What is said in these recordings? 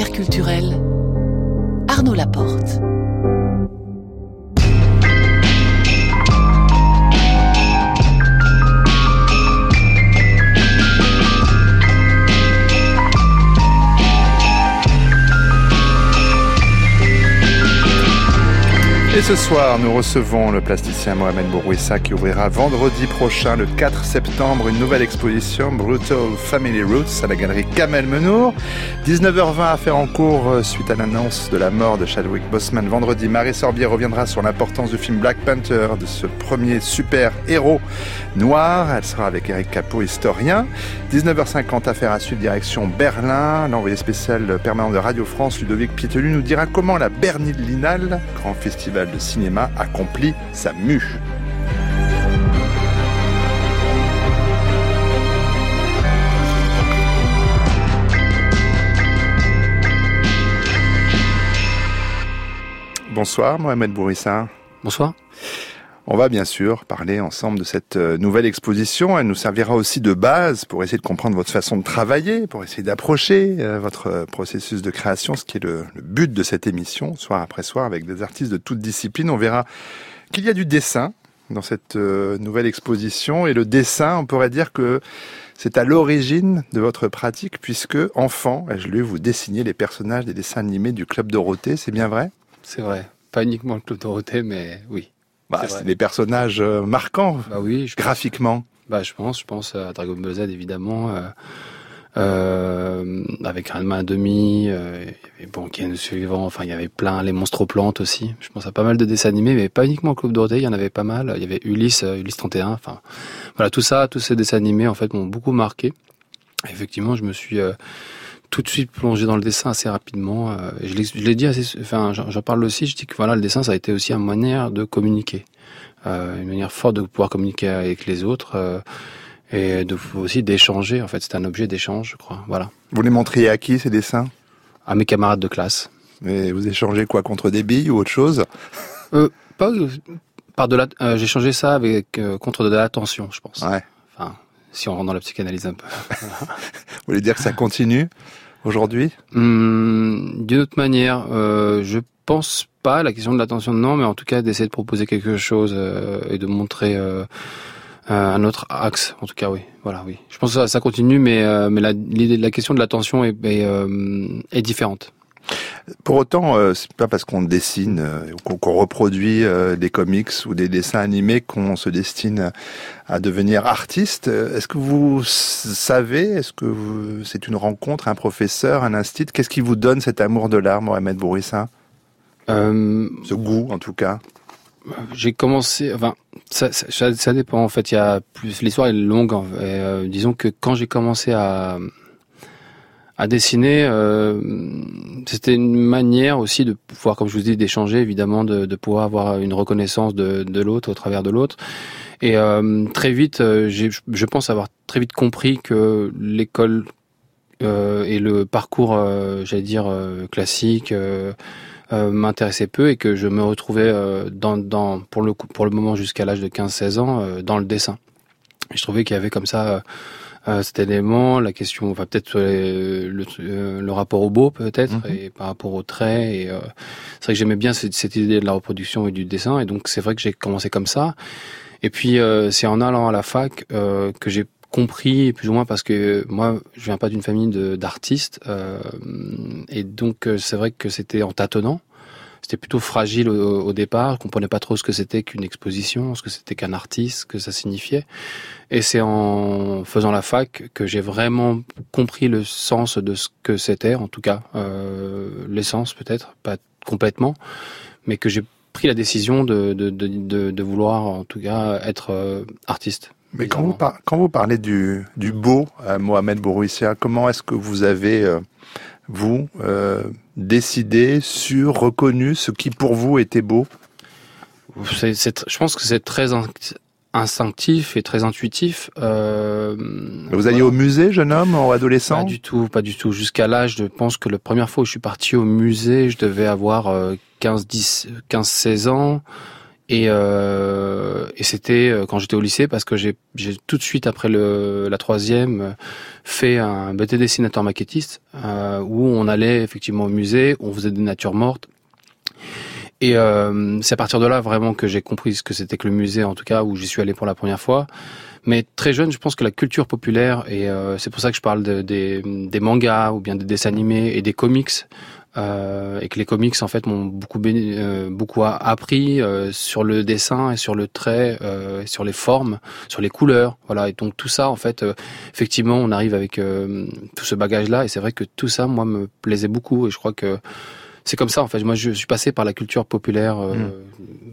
Affaires culturelles, Arnaud Laporte. Ce soir, nous recevons le plasticien Mohamed Bourouissa qui ouvrira vendredi prochain, le 4 septembre, une nouvelle exposition Brutal Family Roots à la galerie Kamel Menour. 19h20 à faire en cours euh, suite à l'annonce de la mort de Chadwick Boseman vendredi. Marie Sorbier reviendra sur l'importance du film Black Panther, de ce premier super héros noir. Elle sera avec Eric Capot, historien. 19h50 affaire à suivre direction Berlin. L'envoyé spécial permanent de Radio France, Ludovic Pietelu, nous dira comment la Berlinale, grand festival de cinéma accomplit sa mue. Bonsoir Mohamed Bourissa. Bonsoir. On va bien sûr parler ensemble de cette euh, nouvelle exposition. Elle nous servira aussi de base pour essayer de comprendre votre façon de travailler, pour essayer d'approcher euh, votre euh, processus de création, ce qui est le, but de cette émission, soir après soir, avec des artistes de toutes disciplines. On verra qu'il y a du dessin dans cette nouvelle exposition. Et le dessin, on pourrait dire que c'est à l'origine de votre pratique, puisque, enfant, je lu, vous dessinez les personnages des dessins animés du Club Dorothée, c'est bien vrai? C'est vrai. Pas uniquement le Club Dorothée, mais oui. Bah, c'est des personnages euh, marquants, bah oui, graphiquement. Bah, je pense, je pense à Dragon Ball Z évidemment, euh, euh, avec Ranma demi, euh, il y avait le suivant, enfin il y avait plein, les monstres plantes aussi. Je pense à pas mal de dessins animés, mais pas uniquement Club Dorothée, il y en avait pas mal. Il y avait Ulysse, euh, Ulysse 31, enfin voilà tout ça, tous ces dessins animés en fait m'ont beaucoup marqué. Effectivement, je me suis tout de suite plongé dans le dessin assez rapidement. Euh, je l'ai dit assez, enfin, j'en parle aussi. Je dis que voilà, le dessin, ça a été aussi une manière de communiquer, euh, une manière forte de pouvoir communiquer avec les autres euh, et de aussi d'échanger. En fait, c'est un objet d'échange, je crois. Voilà. Vous les montriez à qui ces dessins? À mes camarades de classe. Mais vous échangez quoi contre des billes ou autre chose? Euh, Pas par de la. J'ai changé ça avec contre de l'attention, je pense. Ouais. Si on rentre dans la psychanalyse un peu. Vous voulez dire que ça continue aujourd'hui? Hum, D'une autre manière, euh, je pense pas la question de l'attention non, mais en tout cas d'essayer de proposer quelque chose euh, et de montrer euh, un autre axe. En tout cas, oui, voilà, oui. Je pense que ça, continue, mais euh, mais la, la question de l'attention est, est, est différente. Pour autant, euh, c'est pas parce qu'on dessine euh, ou qu'on reproduit euh, des comics ou des dessins animés qu'on se destine à devenir artiste. Est-ce que vous savez, est-ce que c'est une rencontre, un professeur, un institut? Qu'est-ce qui vous donne cet amour de l'art, Mohamed Bourissa? Euh, Ce goût, en tout cas. J'ai commencé, enfin, ça, ça, ça, dépend. En fait, il y a plus. L'histoire est longue. Et, disons que quand j'ai commencé à à dessiner, euh, c'était une manière aussi de pouvoir, comme je vous dis, d'échanger, évidemment, de, pouvoir avoir une reconnaissance de, de l'autre au travers de l'autre. Et euh, très vite, euh, je pense avoir très vite compris que l'école et le parcours, j'allais dire, classique m'intéressait peu et que je me retrouvais dans, dans, pour, le, pour le moment jusqu'à l'âge de 15-16 ans dans le dessin. Et je trouvais qu'il y avait comme ça cet élément, la question, enfin peut-être euh, le, euh, le, rapport au beau peut-être mhm. et par rapport au trait. Et euh, c'est vrai que j'aimais bien cette, cette, idée de la reproduction et du dessin, et donc c'est vrai que j'ai commencé comme ça. Et puis c'est en allant à la fac que j'ai compris plus ou moins parce que moi je viens pas d'une famille d'artistes et donc c'est vrai que c'était en tâtonnant c'était plutôt fragile au, au, départ. Je comprenais pas trop ce que c'était qu'une exposition, ce que c'était qu'un artiste, ce que ça signifiait. Et c'est en faisant la fac que j'ai vraiment compris le sens de ce que c'était, en tout cas euh, l'essence peut-être, pas complètement, mais que j'ai pris la décision de, de, de, de, vouloir en tout cas être euh, artiste. Mais quand vous, quand vous, parlez du, du beau, euh, Mohamed Bourouissia, comment est-ce que vous avez euh, vous, décidé sur, reconnu ce qui pour vous était beau Je pense que c'est très instinctif et très intuitif. Euh, vous alliez au musée, jeune homme, ou adolescent? Pas du tout, pas du tout. Jusqu'à l'âge, je pense que la première fois où je suis parti au musée, je devais avoir 15, 10, 15, 16 ans. Et, euh, et c'était quand j'étais au lycée parce que j'ai tout de suite après le, la troisième fait un BT dessinateur maquettiste où on allait effectivement au musée, on faisait des natures mortes. Et c'est à partir de là vraiment que j'ai compris ce que c'était que le musée, en tout cas où j'y suis allé pour la première fois. Mais très jeune, je pense que la culture populaire, et euh, c'est pour ça que je parle de, des, des, mangas ou bien des dessins animés et des comics, euh, et que les comics en fait m'ont beaucoup euh, beaucoup appris euh, sur le dessin et sur le trait, euh, sur les formes, sur les couleurs, voilà. Et donc tout ça en fait, effectivement, on arrive avec tout ce bagage là, et c'est vrai que tout ça, moi, me plaisait beaucoup, et je crois que c'est comme ça en fait. Moi, je suis passé par la culture populaire, euh, hmm.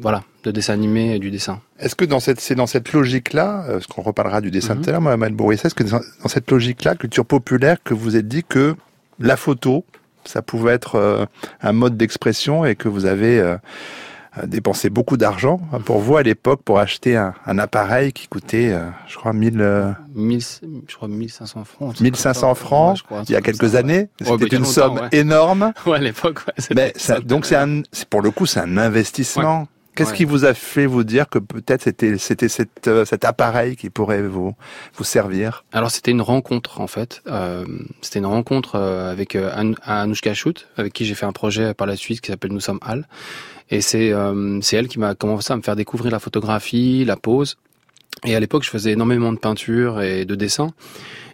voilà, de dessin animé et du dessin. Est-ce que dans cette c'est dans cette logique-là, euh, parce qu'on reparlera du dessin mm -hmm. tout à l'heure, Mohamed est-ce que dans, cette logique-là, culture populaire, que vous êtes dit que la photo, ça pouvait être euh, un mode d'expression et que vous avez dépensé beaucoup d'argent pour vous à l'époque pour acheter un, un, appareil qui coûtait, euh, je crois, 1000, euh... 1000 je crois 1500 francs. 1500 francs, ouais, il y a quelques ça, années. Ouais. C'était une somme énorme. À l'époque, ouais. Mais ça, donc c'est un, pour le coup, c'est un investissement. Qu'est-ce qui vous a fait vous dire que peut-être c'était c'était cet, euh, cet appareil qui pourrait vous vous servir? Alors c'était une rencontre en fait. Euh, c'était une rencontre euh, avec euh, Anouchka Chout, avec qui j'ai fait un projet par la suite qui s'appelle Nous sommes Hall. Et c'est euh, c'est elle qui m'a commencé à me faire découvrir la photographie, la pose. Et à l'époque, je faisais énormément de peinture et de dessin.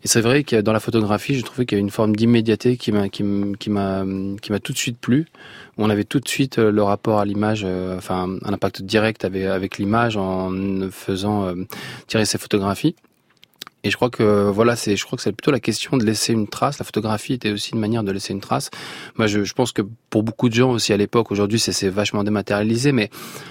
Et c'est vrai que dans la photographie, je trouvais qu'il y avait une forme d'immédiateté qui m'a qui m'a qui m'a tout de suite plu. On avait tout de suite euh, le rapport à l'image, euh, enfin un impact direct avec l'image en faisant euh, tirer ses photographies. Et je crois que voilà, c'est, je crois que c'est plutôt la question de laisser une trace. La photographie était aussi une manière de laisser une trace. Moi, je, je pense que pour beaucoup de gens aussi à l'époque, aujourd'hui, c'est, c'est vachement dématérialisé, mais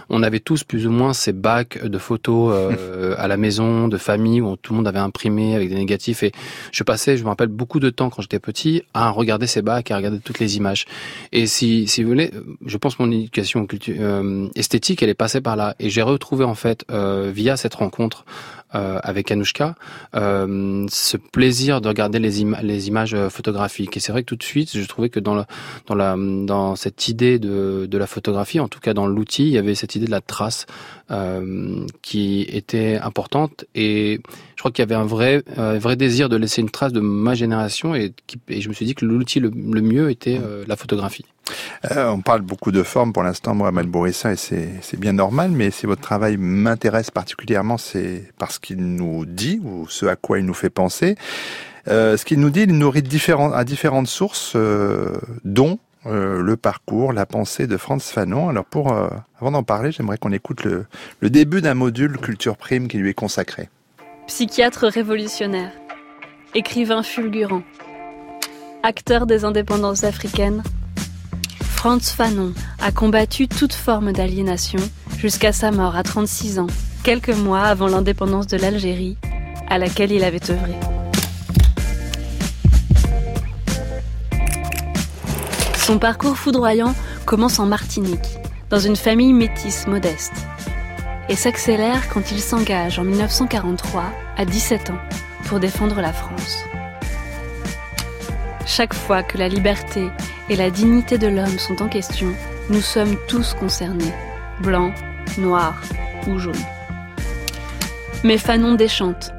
on avait tous plus ou moins ces bacs de photos euh, à la maison, de famille, où tout le monde avait imprimé avec des négatifs. Et je passais, je me rappelle beaucoup de temps quand j'étais petit à regarder ces bacs, à regarder toutes les images. Et si, si vous voulez, je pense que mon éducation euh, esthétique, elle est passée par là. Et j'ai retrouvé en fait euh, via cette rencontre euh, avec Anouchka, euh, ce plaisir de regarder les, ima les images euh, photographiques. Et c'est vrai que tout de suite, je trouvais que dans, le, dans, la, dans cette idée de, de la photographie, en tout cas dans l'outil, il y avait cette idée de la trace euh, qui était importante. Et crois qu'il y avait un vrai, vrai désir de laisser une trace de ma génération. Et, je me suis dit que l'outil le, le, mieux était euh, la photographie. Euh, on parle beaucoup de forme pour l'instant, Mohamed Bourissa, et c'est bien normal, mais si votre travail m'intéresse particulièrement, c'est parce qu'il nous dit, ou ce à quoi il nous fait penser. Euh, ce qu'il nous dit, il nourrit différents, à différentes sources, dont euh, le parcours, la pensée de Franz Fanon. Alors pour, euh, avant d'en parler, j'aimerais qu'on écoute le, le début d'un module Culture Prime qui lui est consacré. Psychiatre révolutionnaire, écrivain fulgurant, acteur des indépendances africaines, Franz Fanon a combattu toute forme d'aliénation jusqu'à sa mort à 36 ans, quelques mois avant l'indépendance de l'Algérie, à laquelle il avait œuvré. Son parcours foudroyant commence en Martinique, dans une famille métisse modeste, et s'accélère quand il s'engage en 1943, à 17 ans, pour défendre la France. Chaque fois que la liberté et la dignité de l'homme sont en question, nous sommes tous concernés, blancs, noirs ou jaunes. Mais Fanon déchante.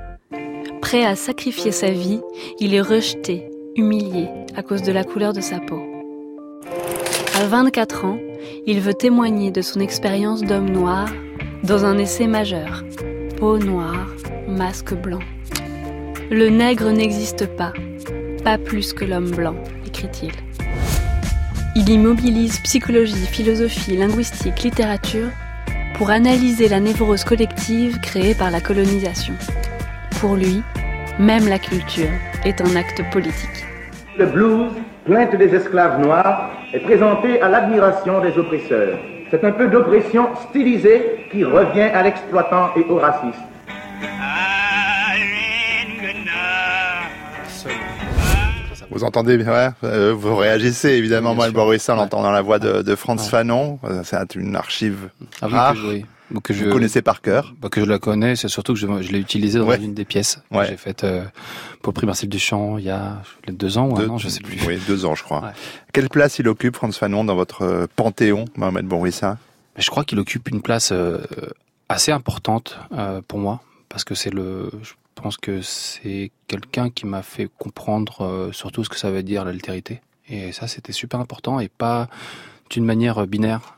Prêt à sacrifier sa vie, il est rejeté, humilié à cause de la couleur de sa peau. À 24 ans, il veut témoigner de son expérience d'homme noir dans un essai majeur. Peau noire, masque blanc. Le nègre n'existe pas, pas plus que l'homme blanc, écrit-il. Il immobilise psychologie, philosophie, linguistique, littérature pour analyser la névrose collective créée par la colonisation. Pour lui, même la culture est un acte politique. Le blues, plainte des esclaves noirs, est présenté à l'admiration des oppresseurs. C'est un peu d'oppression stylisée qui revient à l'exploitant et au raciste. Vous entendez bien, euh, vous réagissez évidemment. Moi, le Boris, on l'entend dans la voix de, de Franz ouais. Fanon. C'est une archive ah, rare. Oui, que, que je, vous connaissez par cœur bah, Que je la connais, c'est surtout que je, je l'ai utilisée dans ouais. une des pièces que j'ai faites euh, pour le prix Marcel Duchamp il y a deux ans ou deux, un an, je sais plus. Oui, deux ans, je crois. Ouais. Quelle place il occupe, Franz Fanon, dans votre euh, panthéon, Mohamed Bourissa Je crois qu'il occupe une place euh, assez importante pour moi parce que c'est le, je pense que c'est quelqu'un qui m'a fait comprendre surtout ce que ça veut dire l'altérité. Et ça, c'était super important et pas d'une manière binaire.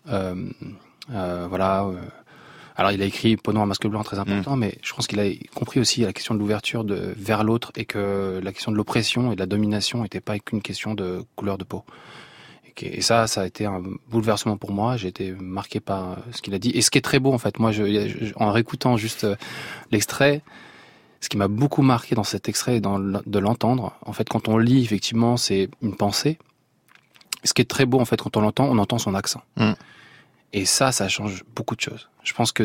voilà alors il a écrit Pendant un masque blanc très important, mm. mais je pense qu'il a compris aussi la question de l'ouverture de vers l'autre et que la question de l'oppression et de la domination n'était pas qu'une question de couleur de peau. Et, ça, ça a été un bouleversement pour moi. J'ai été marqué par ce qu'il a dit. Et ce qui est très beau en fait, moi, je, en réécoutant juste euh, l'extrait, ce qui m'a beaucoup marqué dans cet extrait, dans de l'entendre, en fait, quand on lit, effectivement, c'est une pensée. Ce qui est très beau, en fait, quand on l'entend, on entend son accent. Mm. Et ça, ça change beaucoup de choses. Je pense que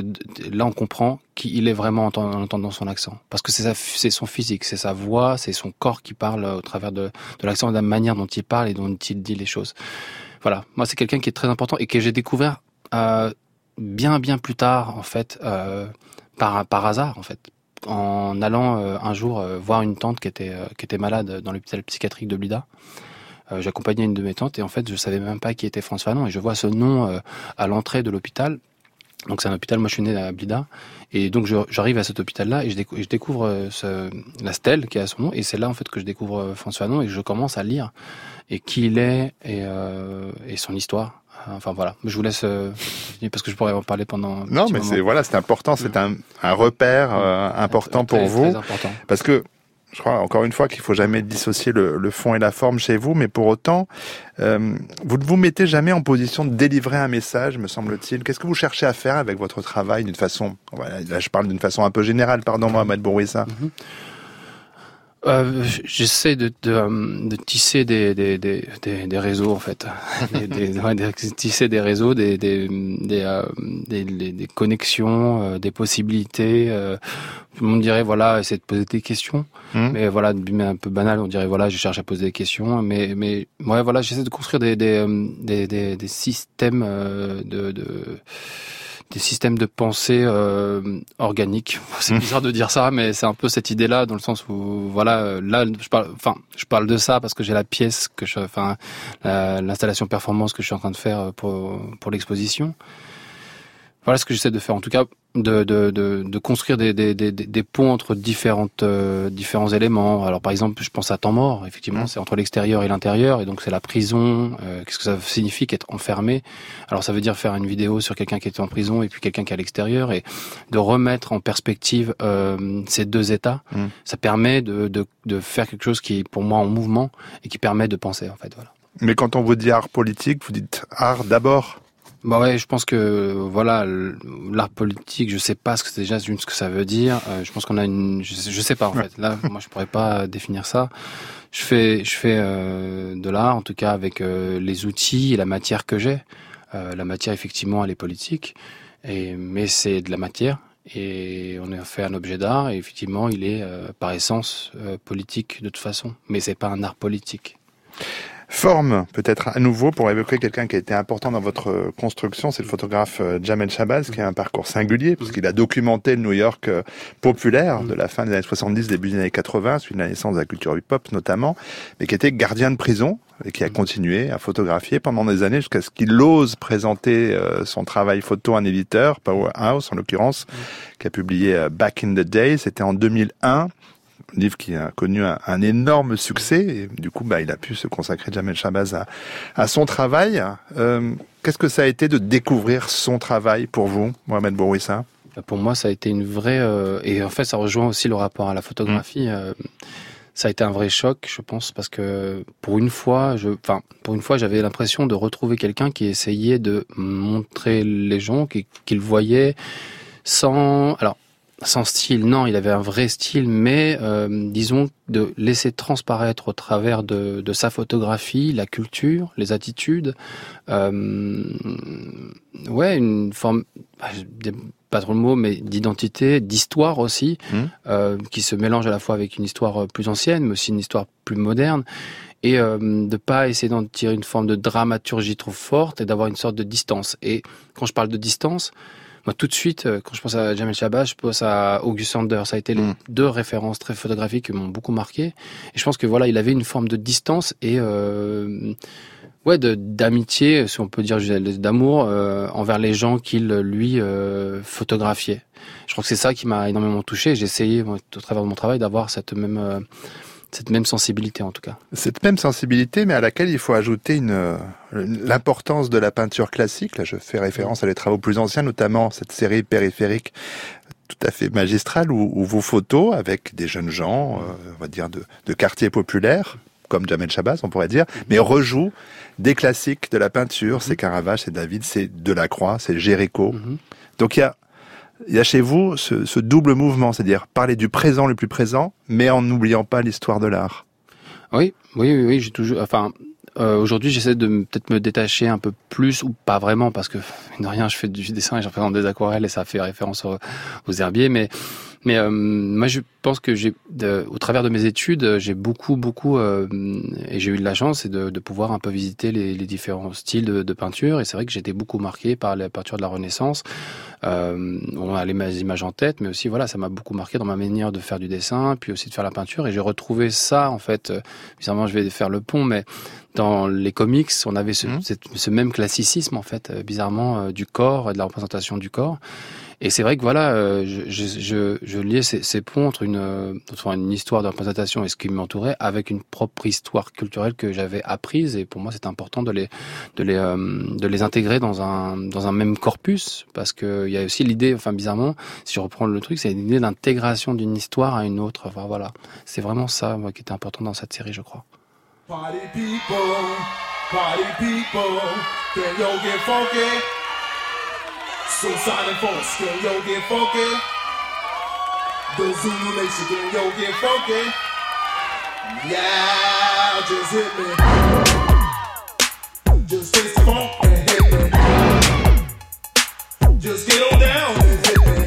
là, on comprend qui il est vraiment en entendant son accent. Parce que c'est son physique, c'est sa voix, c'est son corps qui parle au travers de, de l'accent, de la manière dont il parle et dont il dit les choses. Voilà. Moi, c'est quelqu'un qui est très important et que j'ai découvert euh, bien, bien plus tard, en fait, euh, par, par hasard, en fait. En allant euh, un jour euh, voir une tante qui était, euh, qui était malade dans l'hôpital psychiatrique de Blida. Euh, j'accompagnais une de mes tantes et en fait, je savais même pas qui était François Fanon et je vois ce nom euh, à l'entrée de l'hôpital. Donc c'est un hôpital, moi je suis né à Blida, et donc j'arrive à cet hôpital-là et je, je découvre euh, ce, la stèle qui a son nom, et c'est là en fait que je découvre François Fanon et je commence à lire et qui il est et, euh, et son histoire. Enfin voilà, je vous laisse parce que je pourrais en parler pendant. Non, mais c'est voilà, c'est important, c'est un, un repère important pour vous, important. parce que je crois encore une fois qu'il faut jamais dissocier le, fond et la forme chez vous, mais pour autant, euh, vous ne vous mettez jamais en position de délivrer un message, me semble-t-il. Qu'est-ce que vous cherchez à faire avec votre travail d'une façon, là je parle d'une façon un peu générale, pardon Mohamed Bourouissa. Mm euh, J'essaie de, de, euh, de, tisser des, des, des, des, réseaux en fait, des, des, tisser des réseaux, des, des, des, euh, des, connexions, euh, des possibilités. Euh, tout le monde dirait voilà, essayer de poser des questions, mmh. mais voilà, mais un peu banal, on dirait voilà, je cherche à poser des questions, mais mais ouais voilà, j'essaie de construire des des, des, des, des systèmes de, de des systèmes de pensée euh, organiques. C'est bizarre de dire ça, mais c'est un peu cette idée-là, dans le sens où, voilà, là, je parle, enfin, je parle de ça parce que j'ai la pièce que je, enfin, l'installation performance que je suis en train de faire pour pour l'exposition. Voilà ce que j'essaie de faire. En tout cas, de, de, de, de construire des, des, des, des, ponts entre différentes, euh, différents éléments. Alors par exemple, je pense à temps mort, effectivement, mmh. c'est entre l'extérieur et l'intérieur, et donc c'est la prison. Euh, Qu'est-ce que ça signifie qu'être enfermé? Alors ça veut dire faire une vidéo sur quelqu'un qui est en prison et puis quelqu'un qui est à l'extérieur, et de remettre en perspective euh, ces deux états. Mmh. Ça permet de, de, de faire quelque chose qui est pour moi en mouvement et qui permet de penser, en fait. Voilà. Mais quand on vous dit art politique, vous dites art d'abord bah ouais, je pense que voilà l'art politique, je sais pas ce que c'est déjà ce que ça veut dire. Euh, je pense qu'on a une, je sais, je sais pas en fait. Là, moi, je pourrais pas définir ça. Je fais, je fais euh, de l'art, en tout cas avec euh, les outils et la matière que j'ai. la matière, effectivement, elle est politique, et mais c'est de la matière. Et on a fait un objet d'art, et effectivement, il est par essence politique de toute façon. Mais c'est pas un art politique. Forme, peut-être à nouveau, pour évoquer quelqu'un qui a été important dans votre construction, c'est le photographe euh, Jamel Shabazz, qui a un parcours singulier, puisqu'il a documenté le New York euh, populaire de la fin des années 70, début des années 80, suite à la naissance de la culture hip-hop notamment, mais qui était gardien de prison et qui a continué à photographier pendant des années jusqu'à ce qu'il ose présenter euh, son travail photo à un éditeur, Powerhouse en l'occurrence, qui a publié Back in the Day, c'était en 2001 livre qui a connu un, énorme succès. Et du coup, bah, il a pu se consacrer, Jamel Shabazz, à, à son travail. Euh, Qu'est-ce que ça a été de découvrir son travail pour vous, Mohamed Bourouissa? Bah, Pour moi, ça a été une vraie... Euh, et en fait, ça rejoint aussi le rapport à la photographie. Mmh. Euh, ça a été un vrai choc, je pense, parce que pour une fois, je, enfin, pour une fois, j'avais l'impression de retrouver quelqu'un qui essayait de montrer les gens, qu'il qui voyait sans, alors, sans style, non, il avait un vrai style, mais euh, disons de laisser transparaître au travers de, de, sa photographie la culture, les attitudes, euh, ouais, une forme, bah, pas trop le mot, mais d'identité, d'histoire aussi, mmh. euh, qui se mélange à la fois avec une histoire plus ancienne, mais aussi une histoire plus moderne et euh, de pas essayer d'en tirer une forme de dramaturgie trop forte et d'avoir une sorte de distance. Et quand je parle de distance, moi tout de suite, euh, quand je pense à Jamel Chabas, je pense à August Sander. Ça a été les Mm. deux références très photographiques qui m'ont beaucoup marqué. Et je pense que voilà, il avait une forme de distance et euh, ouais, d'amitié, si on peut dire, d'amour euh, envers les gens qu'il lui euh, photographiait. Je crois que c'est ça qui m'a énormément touché. J'ai essayé, moi, au travers de mon travail, d'avoir cette même cette même sensibilité en tout cas. Cette même sensibilité, mais à laquelle il faut ajouter une, l'importance de la peinture classique. Là, je fais référence à des travaux plus anciens, notamment cette série périphérique tout à fait magistrale où, où vos photos avec des jeunes gens, euh, on va dire de, de quartiers populaires, comme Jamel Chabas, on pourrait dire, mais rejouent des classiques de la peinture. C'est Caravage, c'est David, c'est Delacroix, c'est Géricault. Mhm. Donc il y a, il y a chez vous ce, double mouvement, c'est-à-dire parler du présent le plus présent, mais en n'oubliant pas l'histoire de l'art. Oui, oui, oui, oui, j'ai toujours. Enfin, euh, aujourd'hui, j'essaie de peut-être me détacher un peu plus ou pas vraiment parce que de rien, je fais du dessin et je représente des aquarelles et ça fait référence aux, aux herbiers, mais mais euh, moi, je pense que j'ai, au travers de mes études, euh, j'ai beaucoup, beaucoup, euh, et j'ai eu de la chance, de, de pouvoir un peu visiter les, les différents styles de, de peinture. Et c'est vrai que j'étais beaucoup marqué par la peinture de la Renaissance. Euh, on a les images en tête, mais aussi voilà, ça m'a beaucoup marqué dans ma manière de faire du dessin, puis aussi de faire la peinture. Et j'ai retrouvé ça en fait. euh, Bizarrement, je vais faire le pont, mais dans les comics, on avait ce, cette- ce même classicisme en fait, bizarrement euh, du corps et de la représentation du corps. Et c'est vrai que voilà, euh, je, je, je, liais ces, ces ponts entre une, euh, enfin, une histoire de représentation et ce qui m'entourait avec une propre histoire culturelle que j'avais apprise. Et pour moi, c'est important de les, de les, euh, de les intégrer dans un, dans un même corpus, parce que il y a aussi l'idée, enfin bizarrement, si je reprends le truc, c'est l'idée d'intégration d'une histoire à une autre. Enfin voilà, c'est vraiment ça moi, qui était important dans cette série, je crois. Suicide and folks, can yo get funky? The Zulu Nation, can yo get funky? Yeah, just hit me. Just taste the funk and hit me. Just get on down and hit me.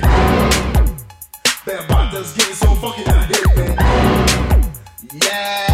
That body's getting so funky now, hit me. Yeah,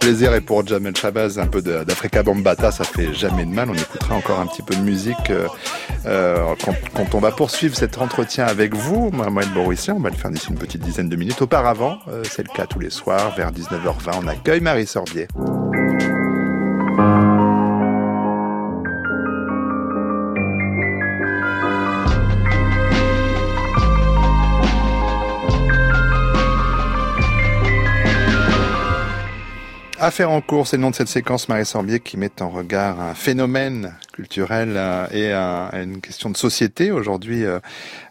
plaisir et pour Jamel Chabaz, un peu d'Africa Bambata, ça fait jamais de mal. On écoutera encore un petit peu de musique euh, euh, quand, on va poursuivre cet entretien avec vous, Mohamed Bourissien. On va le faire d'ici une petite dizaine de minutes. Auparavant, euh, c'est le cas tous les soirs, vers 19h20, on accueille Marie Sorbier. Affaire en cours, c'est le nom de cette séquence, Marie Sorbier, qui met en regard un phénomène culturel euh, et un- une question de société. Aujourd'hui, euh,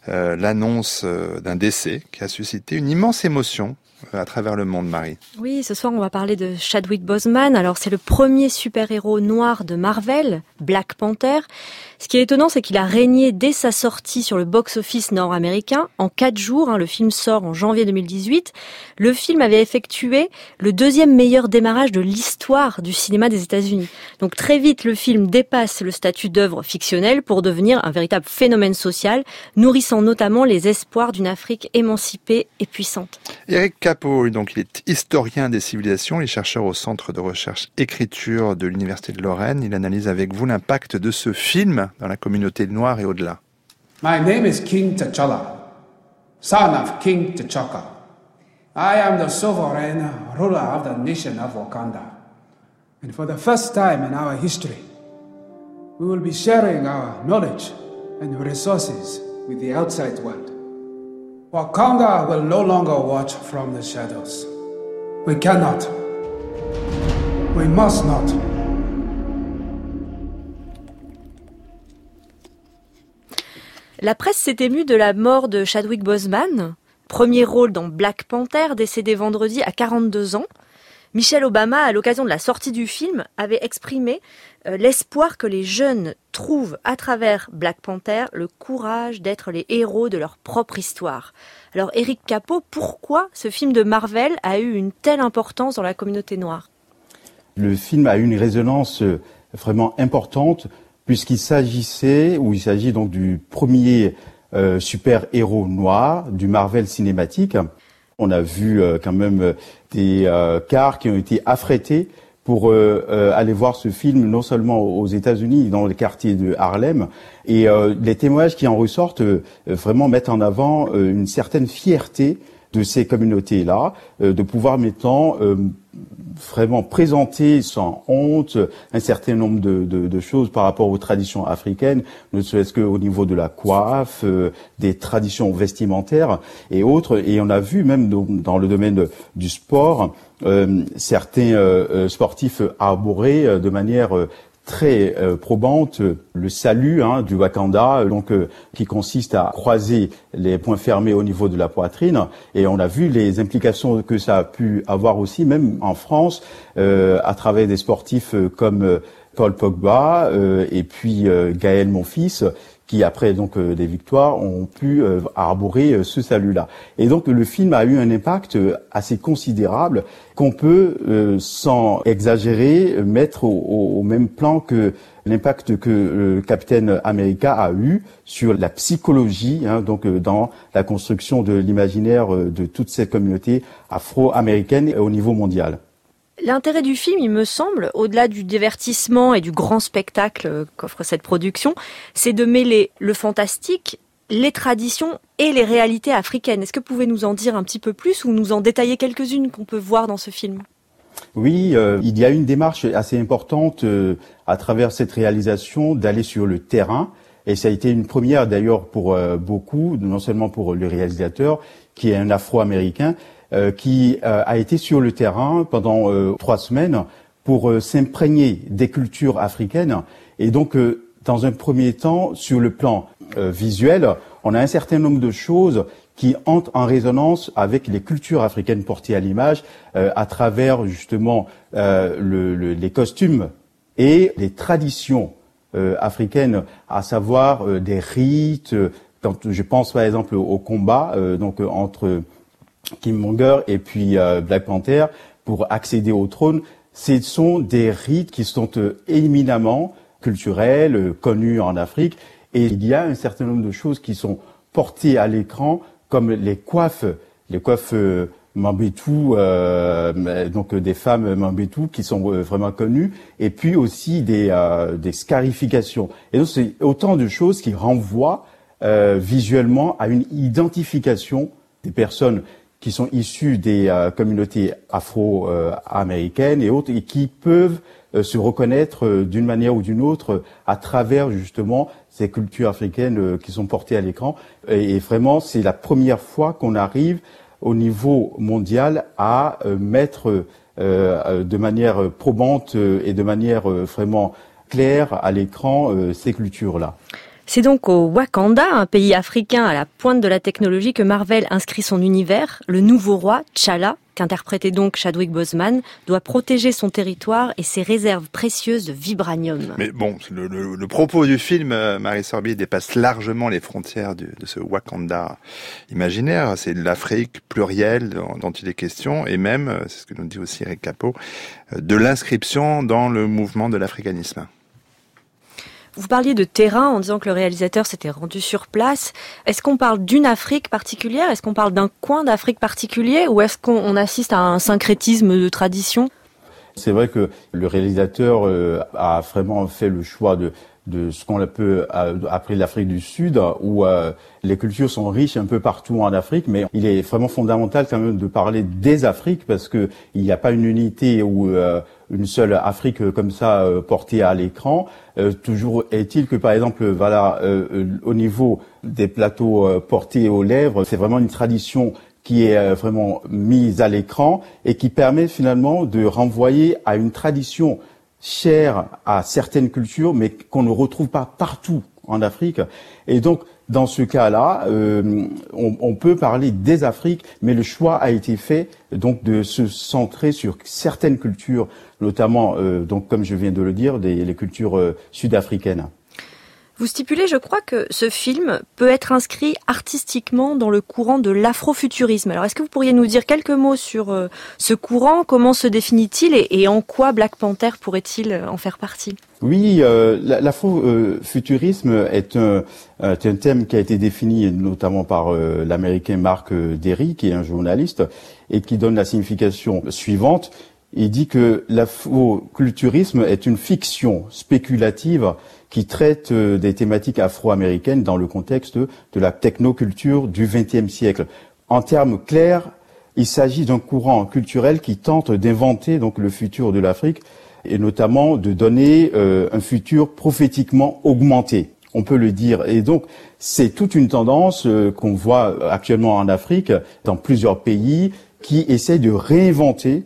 euh, l'annonce d'un décès qui a suscité une immense émotion à travers le monde, Marie. Oui, ce soir on va parler de Chadwick Boseman. Alors c'est le premier super-héros noir de Marvel, Black Panther. Ce qui est étonnant, c'est qu'il a régné dès sa sortie sur le box-office nord-américain. En quatre jours, hein, le film sort en janvier 2018. Le film avait effectué le deuxième meilleur démarrage de l'histoire du cinéma des États-Unis. Donc très vite, le film dépasse le statut d'œuvre fictionnelle pour devenir un véritable phénomène social, nourrissant notamment les espoirs d'une Afrique émancipée et puissante. Eric Capot, donc il est historien des civilisations, il est chercheur au Centre de recherche écriture de l'Université de Lorraine. Il analyse avec vous l'impact de ce film dans la communauté noire et au-delà. My name is King T'Challa, son of King T'Chaka. I am the sovereign ruler of the nation of Wakanda. And for the first time in our history, we will be sharing our knowledge and resources with the outside world. Wakanda will no longer watch from the shadows. We cannot. We must not. La presse s'est émue de la mort de Chadwick Boseman, premier rôle dans Black Panther, décédé vendredi à 42 ans. Michelle Obama, à l'occasion de la sortie du film, avait exprimé euh, l'espoir que les jeunes trouvent à travers Black Panther le courage d'être les héros de leur propre histoire. Alors Eric Capot, pourquoi ce film de Marvel a eu une telle importance dans la communauté noire? Le film a eu une résonance euh, vraiment importante puisqu'il s'agissait, ou il s'agit donc du premier euh, super-héros noir du Marvel cinématique. On a vu euh, quand même euh, des euh, cars qui ont été affrétés pour euh, euh, aller voir ce film non seulement aux États-Unis, dans les quartiers de Harlem, et les témoignages qui en ressortent vraiment mettent en avant une certaine fierté de ces communautés-là, de pouvoir maintenant vraiment présenter sans honte un certain nombre de, de- de choses par rapport aux traditions africaines, ne serait-ce qu'au niveau de la coiffe, euh, des traditions vestimentaires et autres. Et on a vu même dans, le domaine du sport, euh, certains euh, euh, sportifs arborer euh, de manière euh, très euh, probante le salut hein, du Wakanda, donc euh, qui consiste à croiser les points fermés au niveau de la poitrine. Et on a vu les implications que ça a pu avoir aussi, même en France, euh, à travers des sportifs euh, comme euh, Paul Pogba et puis Gaël Monfils qui après donc euh, des victoires ont pu euh, arborer euh, ce salut-là. Et donc le film a eu un impact euh, assez considérable qu'on peut, euh, sans exagérer, euh, mettre au, au- même plan que l'impact que le Capitaine America a eu sur la psychologie, hein, donc dans la construction de l'imaginaire de toute cette communauté afro-américaine au niveau mondial. L'intérêt du film, il me semble, au-delà du divertissement et du grand spectacle qu'offre cette production, c'est de mêler le fantastique, les traditions et les réalités africaines. Est-ce que vous pouvez nous en dire un petit peu plus ou nous en détailler quelques-unes qu'on peut voir dans ce film? Oui, euh, il y a une démarche assez importante euh, à travers cette réalisation d'aller sur le terrain. Et ça a été une première d'ailleurs pour euh, beaucoup, non seulement pour le réalisateur, qui est un Afro-Américain, qui euh, a été sur le terrain pendant euh, trois semaines pour euh, s'imprégner des cultures africaines. Et donc, euh, dans un premier temps, sur le plan euh, visuel, on a un certain nombre de choses qui entrent en résonance avec les cultures africaines portées à l'image euh, à travers justement euh, le- le- les costumes et les traditions euh, africaines, à savoir euh, des rites. euh, Quand je pense par exemple au, combat euh, donc euh, entre Kim Monger et puis euh, Black Panther pour accéder au trône, ce sont des rites qui sont euh, éminemment culturels, euh, connus en Afrique, et il y a un certain nombre de choses qui sont portées à l'écran, comme les coiffes, les coiffes Mambetou, donc des femmes Mambetou qui sont vraiment connues, et puis aussi des, scarifications. Et donc c'est autant de choses qui renvoient visuellement à une identification des personnes qui sont issues des euh, communautés afro-américaines et autres, et qui peuvent euh, se reconnaître euh, d'une manière ou d'une autre à travers justement ces cultures africaines qui sont portées à l'écran. Et, vraiment, c'est la première fois qu'on arrive au niveau mondial à mettre de manière probante et de manière vraiment claire à l'écran ces cultures-là. C'est donc au Wakanda, un pays africain à la pointe de la technologie, que Marvel inscrit son univers. Le nouveau roi, T'Challa, qu'interprétait donc Chadwick Boseman, doit protéger son territoire et ses réserves précieuses de vibranium. Mais bon, le, propos du film, euh, Marie Sorbier, dépasse largement les frontières de ce Wakanda imaginaire. C'est l'Afrique plurielle dont, dont il est question, et même, euh, c'est ce que nous dit aussi Eric Capot, euh, de l'inscription dans le mouvement de l'africanisme. Vous parliez de terrain en disant que le réalisateur s'était rendu sur place. Est-ce qu'on parle d'une Afrique particulière? Est-ce qu'on parle d'un coin d'Afrique particulier? Ou est-ce qu'on on assiste à un syncrétisme de tradition? C'est vrai que le réalisateur euh, a vraiment fait le choix de, ce qu'on peut euh, appeler l'Afrique du Sud, où euh, les cultures sont riches un peu partout en Afrique, mais il est vraiment fondamental quand même de parler des Afriques parce que il n'y a pas une unité euh, une seule Afrique euh, comme ça euh, portée à l'écran. Euh, toujours est-il que par exemple, voilà, au niveau des plateaux portés aux lèvres, c'est vraiment une tradition qui est vraiment mise à l'écran et qui permet finalement de renvoyer à une tradition chère à certaines cultures, mais qu'on ne retrouve pas partout en Afrique. Et donc, dans ce cas-là, euh, on, peut parler des Afriques, mais le choix a été fait donc de se centrer sur certaines cultures, notamment, euh, donc comme je viens de le dire, des, les cultures euh, sud-africaines. Vous stipulez, je crois, que ce film peut être inscrit artistiquement dans le courant de l'afrofuturisme. Alors, est-ce que vous pourriez nous dire quelques mots sur euh, ce courant? Comment se définit-il et, en quoi Black Panther pourrait-il en faire partie? Oui, euh, la- l'afrofuturisme est un, thème qui a été défini notamment par euh, l'américain Mark euh, Derry, qui est un journaliste, et qui donne la signification suivante. Il dit que l'afroculturisme est une fiction spéculative qui traite euh, des thématiques afro-américaines dans le contexte de la technoculture du XXe siècle. En termes clairs, il s'agit d'un courant culturel qui tente d'inventer donc le futur de l'Afrique et notamment de donner euh, un futur prophétiquement augmenté. On peut le dire. Et donc, c'est toute une tendance euh, qu'on voit actuellement en Afrique, dans plusieurs pays, qui essaie de réinventer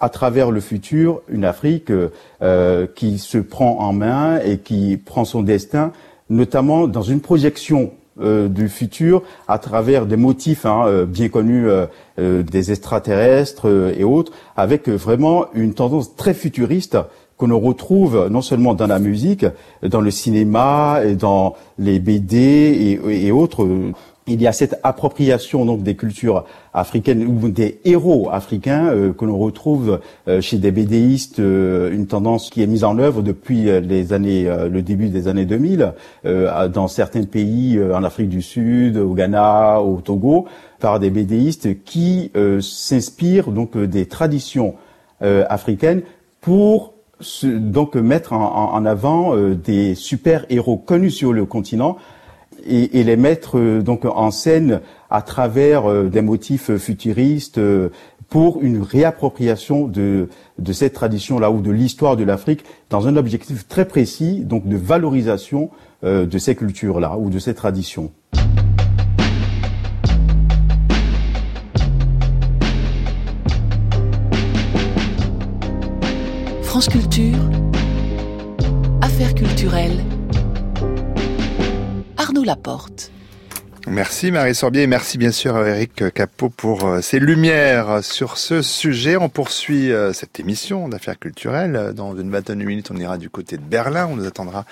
à travers le futur une Afrique euh, qui se prend en main et qui prend son destin, notamment dans une projection euh, du futur à travers des motifs hein, euh, bien connus euh, des extraterrestres et autres, avec vraiment une tendance très futuriste qu'on retrouve non seulement dans la musique, dans le cinéma, et dans les BD et, autres. Il y a cette appropriation donc des cultures africaines ou des héros africains euh, que l'on retrouve euh, chez des BDistes, euh, une tendance qui est mise en œuvre depuis les années, le début des années 2000, euh, dans certains pays, en Afrique du Sud, au Ghana, au Togo, par des BDistes qui s'inspirent donc des traditions africaines pour donc mettre en, avant euh, des super héros connus sur le continent et, les mettre euh, donc en scène à travers euh, des motifs futuristes pour une réappropriation de, de cette tradition-là ou de l'histoire de l'Afrique dans un objectif très précis, donc de valorisation de ces cultures-là ou de ces traditions. France Affaires culturelles, Arnaud Laporte. Merci Marie Sorbier et merci bien sûr à Eric Capot pour euh, ses lumières sur ce sujet. On poursuit euh, cette émission d'affaires culturelles. Dans une vingtaine de minutes, on ira du côté de Berlin. On nous attendra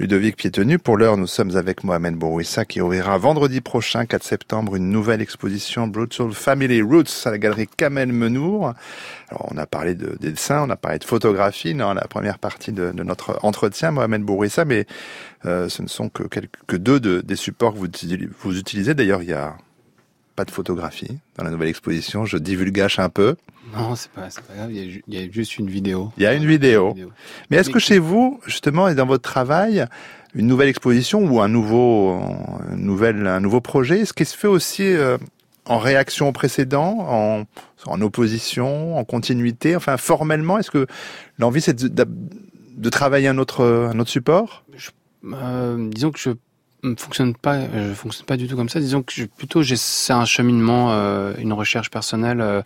Ludovic Piétenu. Pour l'heure, nous sommes avec Mohamed Bourouissa qui ouvrira vendredi prochain, 4 septembre, une nouvelle exposition Brutal Family Roots à la galerie Kamel Menour. Alors, on a parlé de des dessins, on a parlé de photographie dans la première partie de, de notre entretien, Mohamed Bourouissa, mais euh, ce ne sont que, quelques, que deux de- des supports que vous, utilisez- vous utilisez. D'ailleurs, il y a pas de photographie dans la nouvelle exposition. Je divulgage un peu. Non, c'est pas, c'est pas grave. Il y, a ju- il y a juste une vidéo. Il y a une vidéo. Mais est-ce que chez vous, justement, et dans votre travail, une nouvelle exposition ou un nouveau, un nouvel, un nouveau projet, est-ce qu'il se fait aussi euh, en réaction au précédent, en, en opposition, en continuité, enfin formellement, est-ce que l'envie c'est de, de- de travailler un autre, un autre support? Euh, disons que je ne fonctionne pas, je fonctionne pas du tout comme ça. Disons que je, plutôt, j'ai- c'est un cheminement, euh, une recherche personnelle euh,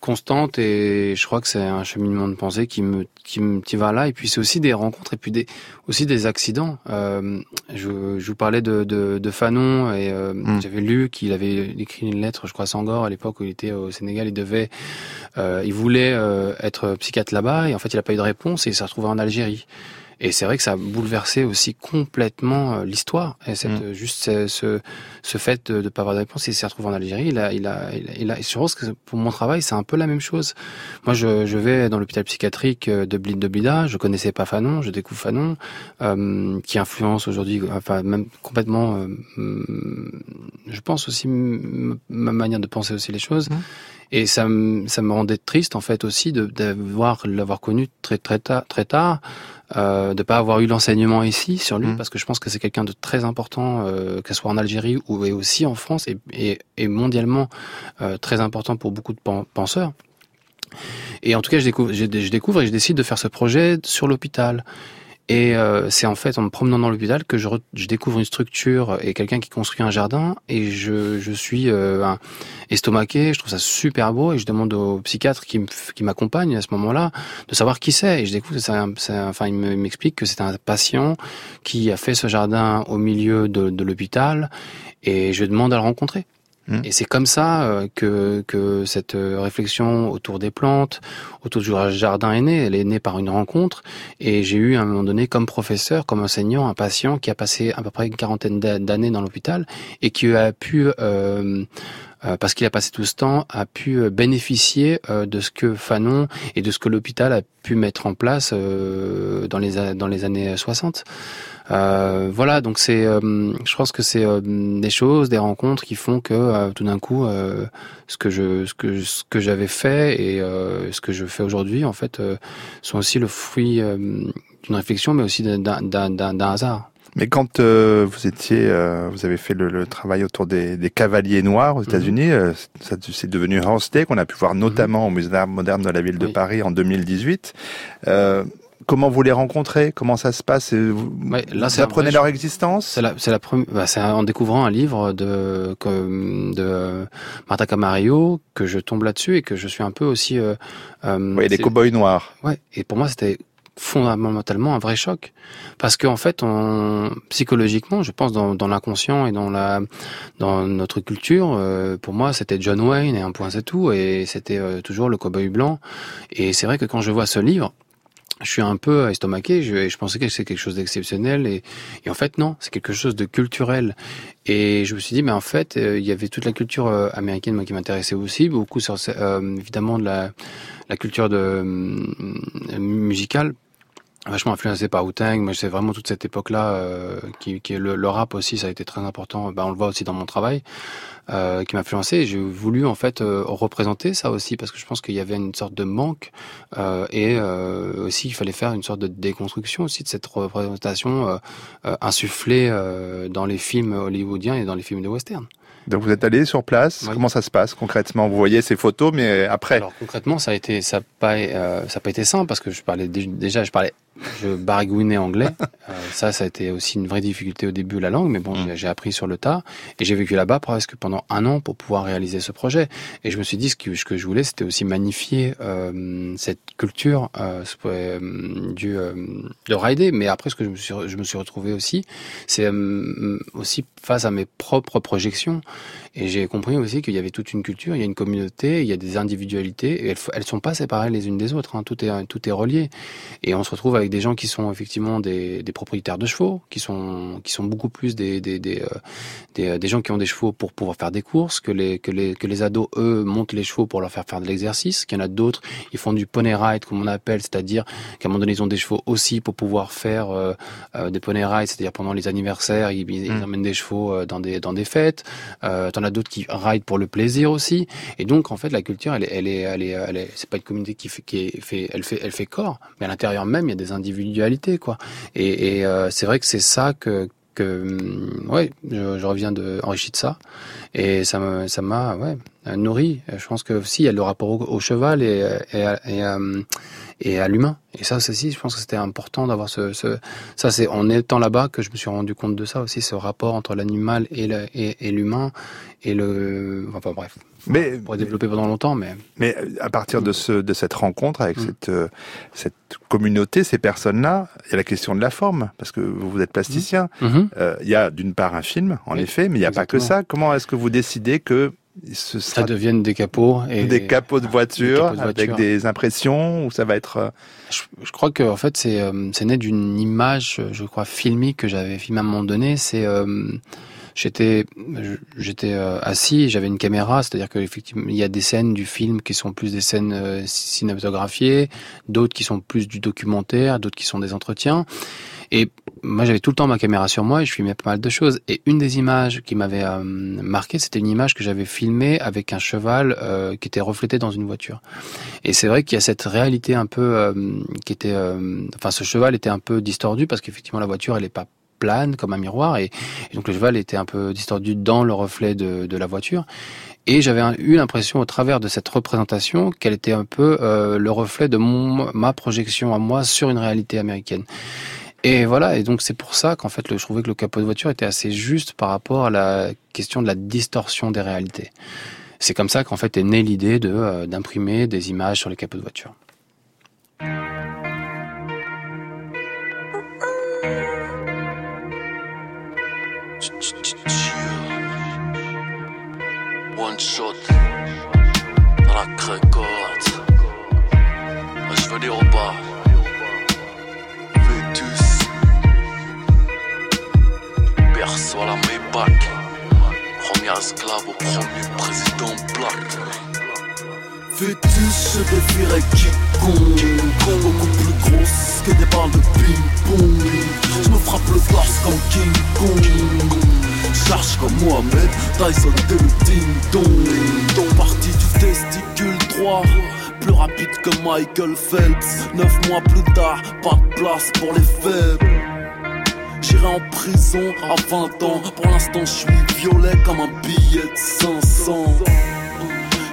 constante et je crois que c'est un cheminement de pensée qui me qui me qui va là et puis c'est aussi des rencontres et puis des aussi des accidents. Euh, je, je vous parlais de de, de Fanon et euh, j'avais lu qu'il avait écrit une lettre, je crois à Sangor à l'époque où il était au Sénégal, il devait il voulait être psychiatre là-bas et en fait il a pas eu de réponse et il s'est retrouvé en Algérie. Et c'est vrai que ça a bouleversé aussi complètement euh, l'histoire. Et cette, euh, juste ce, ce, ce fait de ne pas avoir de réponse, il s'est retrouvé en Algérie. Il a, il a, il a, il a- et je pense que pour mon travail, c'est un peu la même chose. Moi, je, je vais dans l'hôpital psychiatrique euh, de Blid de Blida. Je connaissais pas Fanon. Je découvre Fanon, euh, qui influence aujourd'hui, enfin même complètement. euh, je pense aussi ma manière de penser aussi les choses. Et ça, me- ça me rendait triste en fait aussi de d'avoir l'avoir connu très très tard, très tard, euh, de pas avoir eu l'enseignement ici sur lui, parce que je pense que c'est quelqu'un de très important, euh, que ce soit en Algérie ou et aussi en France et, et, et mondialement euh, très important pour beaucoup de pen- penseurs. Et en tout cas, je découvre, je, je découvre et je décide de faire ce projet sur l'hôpital. Et euh, c'est en fait en me promenant dans l'hôpital que je, je découvre une structure et quelqu'un qui construit un jardin et je, je suis euh, estomaqué, je trouve ça super beau et je demande au psychiatre qui qui m'accompagne à ce moment-là de savoir qui c'est et je découvre que enfin il m'explique que c'est un patient qui a fait ce jardin au milieu de, de l'hôpital et je demande à le rencontrer. Mhm. Et c'est comme ça euh, que, que cette euh, réflexion autour des plantes, autour du jardin est née. Elle est née par une rencontre. Et j'ai eu à un moment donné, comme professeur, comme enseignant, un patient qui a passé à peu près une quarantaine d'a- d'années dans l'hôpital et qui a pu, euh, euh, parce qu'il a passé tout ce temps, a pu bénéficier de ce que Fanon et de ce que l'hôpital a pu mettre en place dans les dans les années 60. Euh, voilà, donc c'est, euh, je pense que c'est euh, des choses, des rencontres qui font que euh, tout d'un coup, euh, ce que je, ce que, ce que j'avais fait et euh, ce que je fais aujourd'hui, en fait, euh, sont aussi le fruit euh, d'une réflexion, mais aussi d'un, d'un, d'un, d'un hasard. Mais quand euh, vous étiez, euh, vous avez fait le, le travail autour des, des cavaliers noirs aux États-Unis, euh, ça c'est devenu Day qu'on a pu voir notamment au Musée d'art moderne de la ville de Oui. Paris en 2018. Comment vous les rencontrez Comment ça se passe Et Vous, Ouais, là, vous apprenez vrai leur existence? C'est la, première, bah, c'est en découvrant un livre de, de Martha Camarillo que je tombe là-dessus et que je suis un peu aussi. Euh, euh, Oui, c'est- cow-boys noirs. Ouais, et pour moi c'était fondamentalement un vrai choc parce qu'en fait on psychologiquement je pense dans, dans l'inconscient et dans la dans notre culture euh, pour moi c'était John Wayne et un point c'est tout et c'était euh, toujours le cowboy blanc et c'est vrai que quand je vois ce livre je suis un peu estomaqué, je, je pensais que c'était quelque chose d'exceptionnel et, et en fait non, c'est quelque chose de culturel. Et je me suis dit, mais en fait, euh, il y avait toute la culture euh, américaine moi qui m'intéressait aussi, beaucoup sur euh, évidemment de la, la culture de euh, musicale vachement influencé par Wu-Tang. Moi, c'est vraiment toute cette époque-là euh, qui, qui est le, le rap aussi, ça a été très important. Ben, on le voit aussi dans mon travail, euh, qui m'a influencé. J'ai voulu en fait euh, représenter ça aussi parce que je pense qu'il y avait une sorte de manque euh, et euh, aussi il fallait faire une sorte de déconstruction aussi de cette représentation euh, insufflée euh, dans les films hollywoodiens et dans les films de western. Donc vous êtes allé sur place. Oui. Comment ça se passe concrètement? Vous voyez ces photos, mais après? Alors concrètement, ça a été, ça a pas, euh, ça a pas été simple parce que je parlais dé- déjà, je parlais, je baragouinais anglais. Euh, ça, ça a été aussi une vraie difficulté au début la langue, mais bon, j'ai- j'ai appris sur le tas et j'ai vécu là-bas presque pendant un an pour pouvoir réaliser ce projet. Et je me suis dit ce que, ce que je voulais, c'était aussi magnifier euh, cette culture euh, euh, du de rider. Mais après, ce que je me suis, je me suis retrouvé aussi, c'est aussi face à mes propres projections. Et j'ai compris aussi qu'il y avait toute une culture, il y a une communauté, il y a des individualités, et elles, elles sont pas séparées les unes des autres. hein. Tout est tout est relié. Et on se retrouve avec des gens qui sont effectivement des, des propriétaires de chevaux, qui sont qui sont beaucoup plus des des des, euh, des des gens qui ont des chevaux pour pouvoir faire des courses, que les que les que les ados eux montent les chevaux pour leur faire faire de l'exercice. Qu'il y en a d'autres, ils font du poney ride comme on appelle, c'est-à-dire qu'à un moment donné ils ont des chevaux aussi pour pouvoir faire euh, euh, des poney rides, c'est-à-dire pendant les anniversaires ils, ils Mm. emmènent des chevaux euh, dans des dans des fêtes. Euh, T'en as d'autres qui ride pour le plaisir aussi. Et donc en fait la culture elle elle est elle est, elle est- c'est pas une communauté qui fait qui est fait elle fait elle fait corps, mais à l'intérieur même il y a des individualités quoi. Et, euh, c'est vrai que c'est ça que que hum, ouais je, reviens de enrichi de ça et ça me ça m'a ouais nourri. Je pense que aussi il y a le rapport au, cheval et et, euh, et à l'humain. Et ça aussi, je pense que c'était important d'avoir ce, ce, ça c'est en étant là-bas que je me suis rendu compte de ça aussi, ce rapport entre l'animal et le- et, et l'humain et le, enfin bref. Mais On pourrait développer pendant longtemps, mais Mais euh, à partir de, ce, de cette rencontre avec Mm. cette, euh, cette communauté, ces personnes-là, il y a la question de la forme, parce que vous, êtes plasticien. Mhm. Euh, il y a d'une part un film, en Oui, effet, mais il n'y a pas que ça. Comment est-ce que vous décidez que ce ça devienne des capots et des capots de voiture capots de avec voiture. des impressions ou ça va être euh, Je, je crois que en fait c'est euh, c'est né d'une image, je crois filmique que j'avais filmé à un moment donné. C'est euh, j'étais j'étais euh, assis, j'avais une caméra, c'est-à-dire que effectivement il y a des scènes du film qui sont plus des scènes euh, cinématographiées, d'autres qui sont plus du documentaire, d'autres qui sont des entretiens. Et moi, j'avais tout le temps ma caméra sur moi et je filmais pas mal de choses. Et une des images qui m'avait euh, marqué, c'était une image que j'avais filmée avec un cheval euh, qui était reflété dans une voiture. Et c'est vrai qu'il y a cette réalité un peu euh, qui était, euh, enfin, ce cheval était un peu distordu parce qu'effectivement la voiture, elle est pas plane comme un miroir et, donc le cheval était un peu distordu dans le reflet de, la voiture. Et j'avais eu l'impression au travers de cette représentation qu'elle était un peu le reflet de ma projection à moi sur une réalité américaine. Et voilà, et donc c'est pour ça qu'en fait, je trouvais que le capot de voiture était assez juste par rapport à la question de la distorsion des réalités. C'est comme ça qu'en fait est née l'idée de euh, d'imprimer des images sur les capots de voiture. One shot dans la. Je veux. Perçois la Maybach. Premier esclave au premier président black. Fœtus, je défierais quiconque. Beaucoup plus grosse que des balles de ping-pong. Je me frappe le torse comme King Kong. Charge comme Mohamed, Tyson de le ding-dong Ton parti du testicule droit. Plus rapide que Michael Phelps. Neuf mois plus tard, pas de place pour les faibles J'irai en prison à 20 ans Pour l'instant je suis violet comme un billet de 500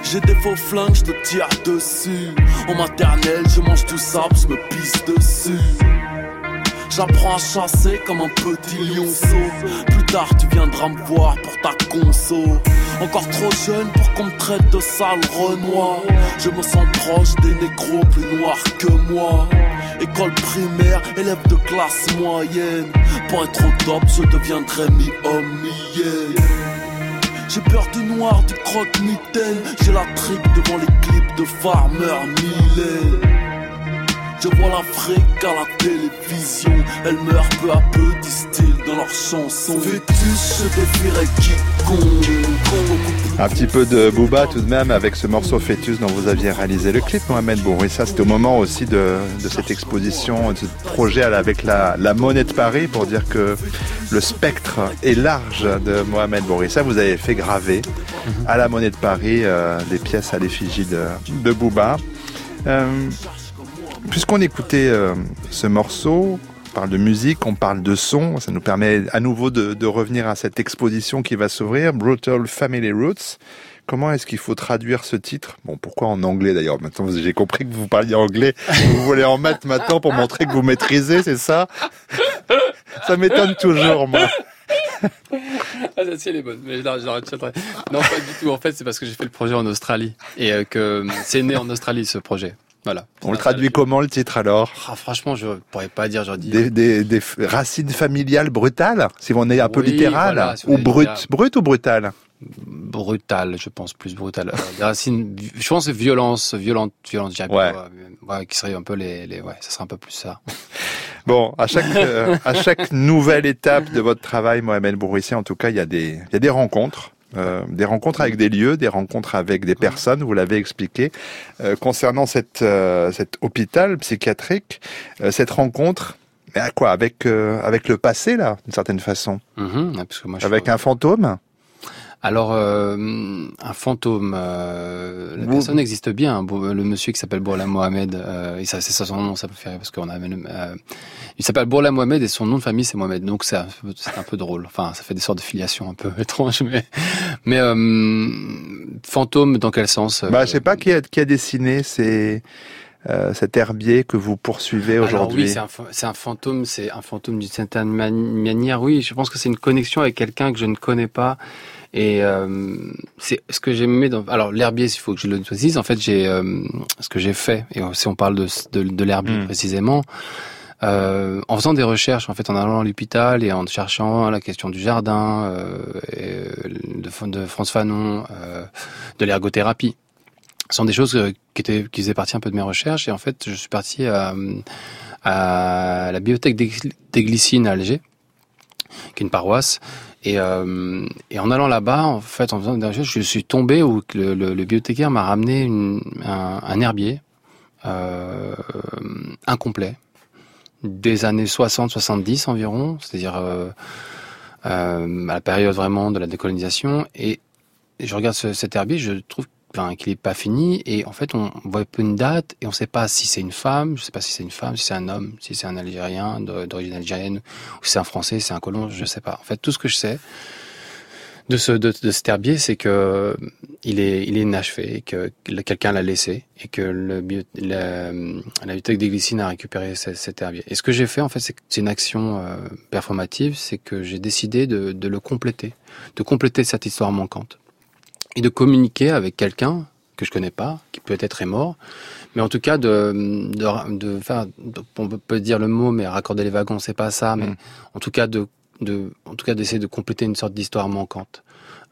j'ai des faux flingues, je te tire dessus. En maternelle, je mange du sable, je me pisse dessus. J'apprends à chasser comme un petit lionceau. Plus tard, tu viendras me voir pour ta conso. Encore trop jeune pour qu'on me traite de sale renoir. Je me sens proche des négros plus noirs que moi. École primaire, élève de classe moyenne. Pour être au top, je deviendrai mi-homme, mi-hyène. J'ai peur du noir, du croque-mitaine. J'ai la trique devant les clips de Farmer Millet. Je vois l'Afrique à la télévision. Elle meurt peu à peu, disent-ils dans leurs chansons. Vétus, je défierais quiconque. Un petit peu de Booba tout de même avec ce morceau Fœtus dont vous aviez réalisé le clip, Mohamed Bourri. Ça, c'était au moment aussi de, de cette exposition, de ce projet avec la, la Monnaie de Paris pour dire que le spectre est large de Mohamed Bourri. Ça, vous avez fait graver à la Monnaie de Paris euh, des pièces à l'effigie de, de Booba. Euh, Puisqu'on écoutait euh, ce morceau, on parle de musique, on parle de son, ça nous permet à nouveau de, revenir à cette exposition qui va s'ouvrir, Brutal Family Roots. Comment est-ce qu'il faut traduire ce titre? Bon, pourquoi en anglais d'ailleurs? Maintenant, j'ai compris que vous parliez anglais. Vous voulez en mettre maintenant pour montrer que vous maîtrisez, c'est ça? Ça m'étonne toujours, moi. Ah, celle-ci, elle est bonne. Mais. Non, pas du tout. En fait, c'est parce que j'ai fait le projet en Australie. Et euh, que c'est né en Australie, ce projet. Voilà. On le traduit comment le titre alors? Ah, franchement, je pourrais pas dire, dit. des, des, des racines familiales brutales, si on est un peu Oui, littéral, voilà, si on ou brut, littéral. brut ou brutal? Brutal, je pense, plus brutal. Des racines, je pense, violence, violente, violente, Ouais. pas, ouais, ouais, qui serait un peu les, les, ouais, ça serait un peu plus ça. Bon, à chaque euh, à chaque nouvelle étape de votre travail, Mohamed Bourissi, en tout cas, il y a des il y a des rencontres. Euh, des rencontres avec des lieux, des rencontres avec des personnes, vous l'avez expliqué. Euh, concernant cette, euh, cet hôpital psychiatrique, euh, cette rencontre, mais à quoi? Avec, euh, avec le passé, là, d'une certaine façon? Mhm, ouais, parce que moi, je Avec un fantôme? Alors, euh, un fantôme, euh, la personne existe bien. hein, le monsieur qui s'appelle Bourla Mohamed, euh, et ça, c'est ça son nom, ça peut faire rire parce qu'on a même, euh, il s'appelle Bourla Mohamed et son nom de famille c'est Mohamed. Donc c'est un, peu- c'est un peu drôle. Enfin, ça fait des sortes de filiations un peu étranges, mais, mais euh, fantôme dans quel sens Bah, euh, je sais pas qui a, qui a dessiné ces, euh, cet herbier que vous poursuivez aujourd'hui. oui, c'est un, c'est un fantôme, c'est un fantôme d'une certaine mani- manière. Oui, je pense que c'est une connexion avec quelqu'un que je ne connais pas. Et euh, c'est ce que j'aimais dans. Alors l'herbier, il faut que je le précise. En fait, j'ai euh, ce que j'ai fait. Et si on parle de de, de l'herbier Mm. précisément, euh, en faisant des recherches, en fait, en allant à l'hôpital et en cherchant la question du jardin, euh, et, euh, de, de France Fanon, euh, de l'ergothérapie. Ce sont des choses qui étaient qui faisaient partie un peu de mes recherches. Et en fait, je suis parti à à la bibliothèque des des Glycines à Alger, qui est une paroisse. Et, euh, et en allant là-bas, en fait, en faisant des recherches, je suis tombé où le, le, bibliothécaire m'a ramené une, un, herbier euh, incomplet des années 60-70 environ, c'est-à-dire euh, à la période vraiment de la décolonisation. Et je regarde ce, cet herbier, je trouve enfin, qu'il est pas fini. Et en fait, on voit peu une date et on sait pas si c'est une femme, je sais pas si c'est une femme, si c'est un homme, si c'est un Algérien d'origine algérienne, ou si c'est un Français, si c'est un colon, je sais pas. En fait, tout ce que je sais, de ce de, cet herbier, c'est que il est il est inachevé, que quelqu'un l'a laissé et que le la, la bibliothèque des glycines a récupéré ce- cet herbier. Et ce que j'ai fait en fait, c'est une action euh, performative, c'est que j'ai décidé de, de le compléter, de compléter cette histoire manquante et de communiquer avec quelqu'un que je connais pas, qui peut-être est mort, mais en tout cas de de, de faire, de- on peut dire le mot, mais raccorder les wagons, c'est pas ça, mais en tout cas de de en tout cas d'essayer de compléter une sorte d'histoire manquante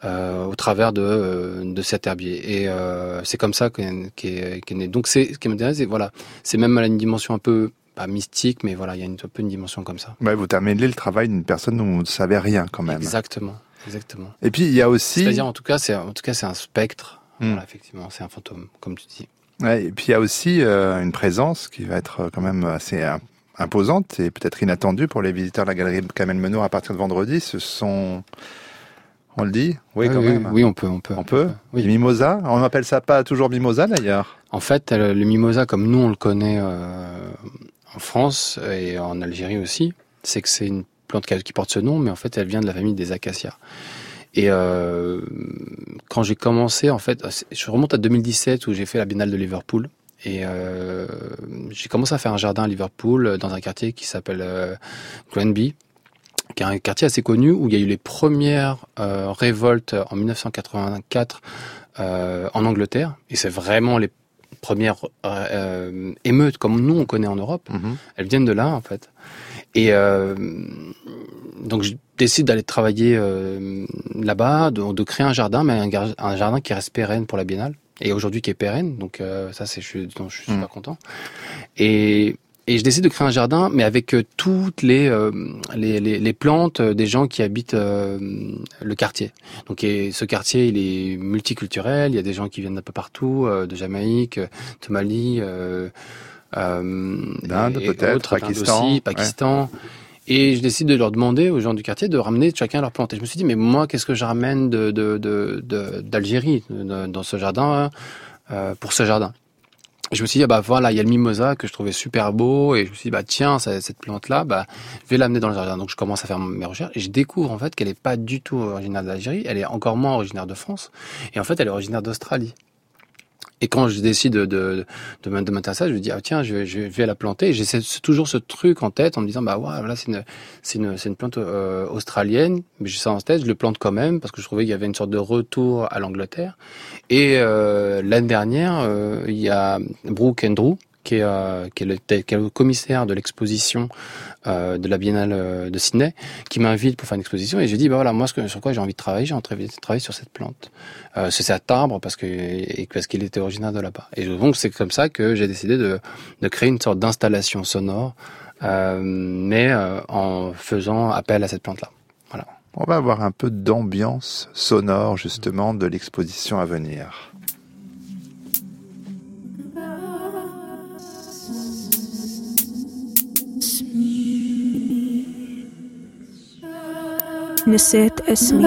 euh, au travers de euh, de cet herbier. Et euh, c'est comme ça qu'est qu'est qu'est né. Donc c'est ce qui m'intéresse c'est voilà c'est même à une dimension un peu pas mystique mais voilà il y a une, un peu une dimension comme ça. Ouais, vous terminez le travail d'une personne dont vous ne savez rien quand même. exactement exactement Et puis il y a aussi. c'est-à-dire en tout cas c'est en tout cas c'est un spectre Hmm. voilà effectivement c'est un fantôme comme tu dis Ouais, et puis il y a aussi euh, une présence qui va être euh, quand même assez euh, imposante et peut-être inattendue pour les visiteurs de la galerie Kamel Menour à partir de vendredi. Ce sont, on le dit, oui Ah quand oui, même. oui on peut on peut On peut. Les mimosas, on n'appelle ça pas toujours mimosa d'ailleurs? En fait, euh, le mimosa, comme nous on le connaît euh, en France et en Algérie aussi, c'est que c'est une plante qui porte ce nom, mais en fait elle vient de la famille des acacias. Et euh, quand j'ai commencé, en fait, je remonte à 2017 où j'ai fait la Biennale de Liverpool. Et euh, j'ai commencé à faire un jardin à Liverpool euh, dans un quartier qui s'appelle euh, Granby, qui est un quartier assez connu où il y a eu les premières révoltes en 1984 euh, en Angleterre. Et c'est vraiment les premières émeutes comme nous on connaît en Europe. Elles viennent de là en fait. Et euh, donc je décide d'aller travailler euh, là-bas, de, de créer un jardin, mais un, jardin qui reste pérenne pour la biennale. Et aujourd'hui qui est pérenne, donc euh, ça c'est je, suis- je suis super content. Et, et je décide de créer un jardin, mais avec toutes les, euh, les, les, les plantes des gens qui habitent euh, le quartier. Donc et ce quartier il est multiculturel, il y a des gens qui viennent d'un peu partout, euh, de Jamaïque, de Mali, D'Inde, et peut-être, d'Inde Pakistan, aussi, ouais. Pakistan. Et je décide de leur demander aux gens du quartier de ramener chacun leur plante. Et je me suis dit, mais moi, qu'est-ce que je ramène de de- de- d'Algérie dans ce jardin euh, pour ce jardin? Et Je me suis dit, ah bah voilà, il y a le mimosa que je trouvais super beau, et je me suis dit, bah tiens, cette plante-là, bah je vais l'amener dans le jardin. Donc je commence à faire mes recherches, et je découvre en fait qu'elle est pas du tout originaire d'Algérie, elle est encore moins originaire de France, et en fait elle est originaire d'Australie. Et quand je décide de, de, de, de m'intéresser je me dis, ah, tiens, je je vais la planter. J'ai toujours ce truc en tête en me disant, bah, ouais, voilà, c'est une, c'est une, une plante euh, australienne, mais j'ai ça en tête, je le plante quand même, parce que je trouvais qu'il y avait une sorte de retour à l'Angleterre. Et euh, l'année dernière, euh, il y a Brooke Andrew, qui est, euh, qui, est le, qui est le commissaire de l'exposition euh, de la Biennale euh, de Sydney, qui m'invite pour faire une exposition. Et je dis, bah voilà, moi, ce que, sur quoi j'ai envie de travailler, j'ai envie de travailler sur cette plante. Euh, c'est cet arbre parce que et parce qu'il était originaire de là-bas. Et donc c'est comme ça que j'ai décidé de, de créer une sorte d'installation sonore, euh, mais euh, en faisant appel à cette plante-là. Voilà. On va avoir un peu d'ambiance sonore justement de l'exposition à venir. نسيت اسمي.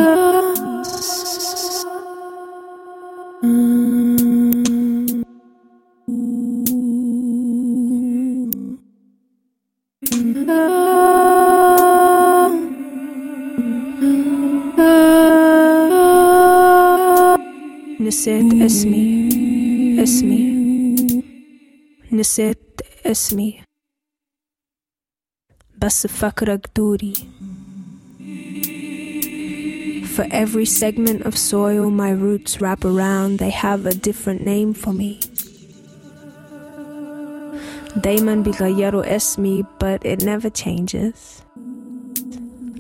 نسيت اسمي. اسمي. نسيت اسمي. بس فكرك دوري. For every segment of soil my roots wrap around, they have a different name for me. Dayman Bigayero es me, but it never changes.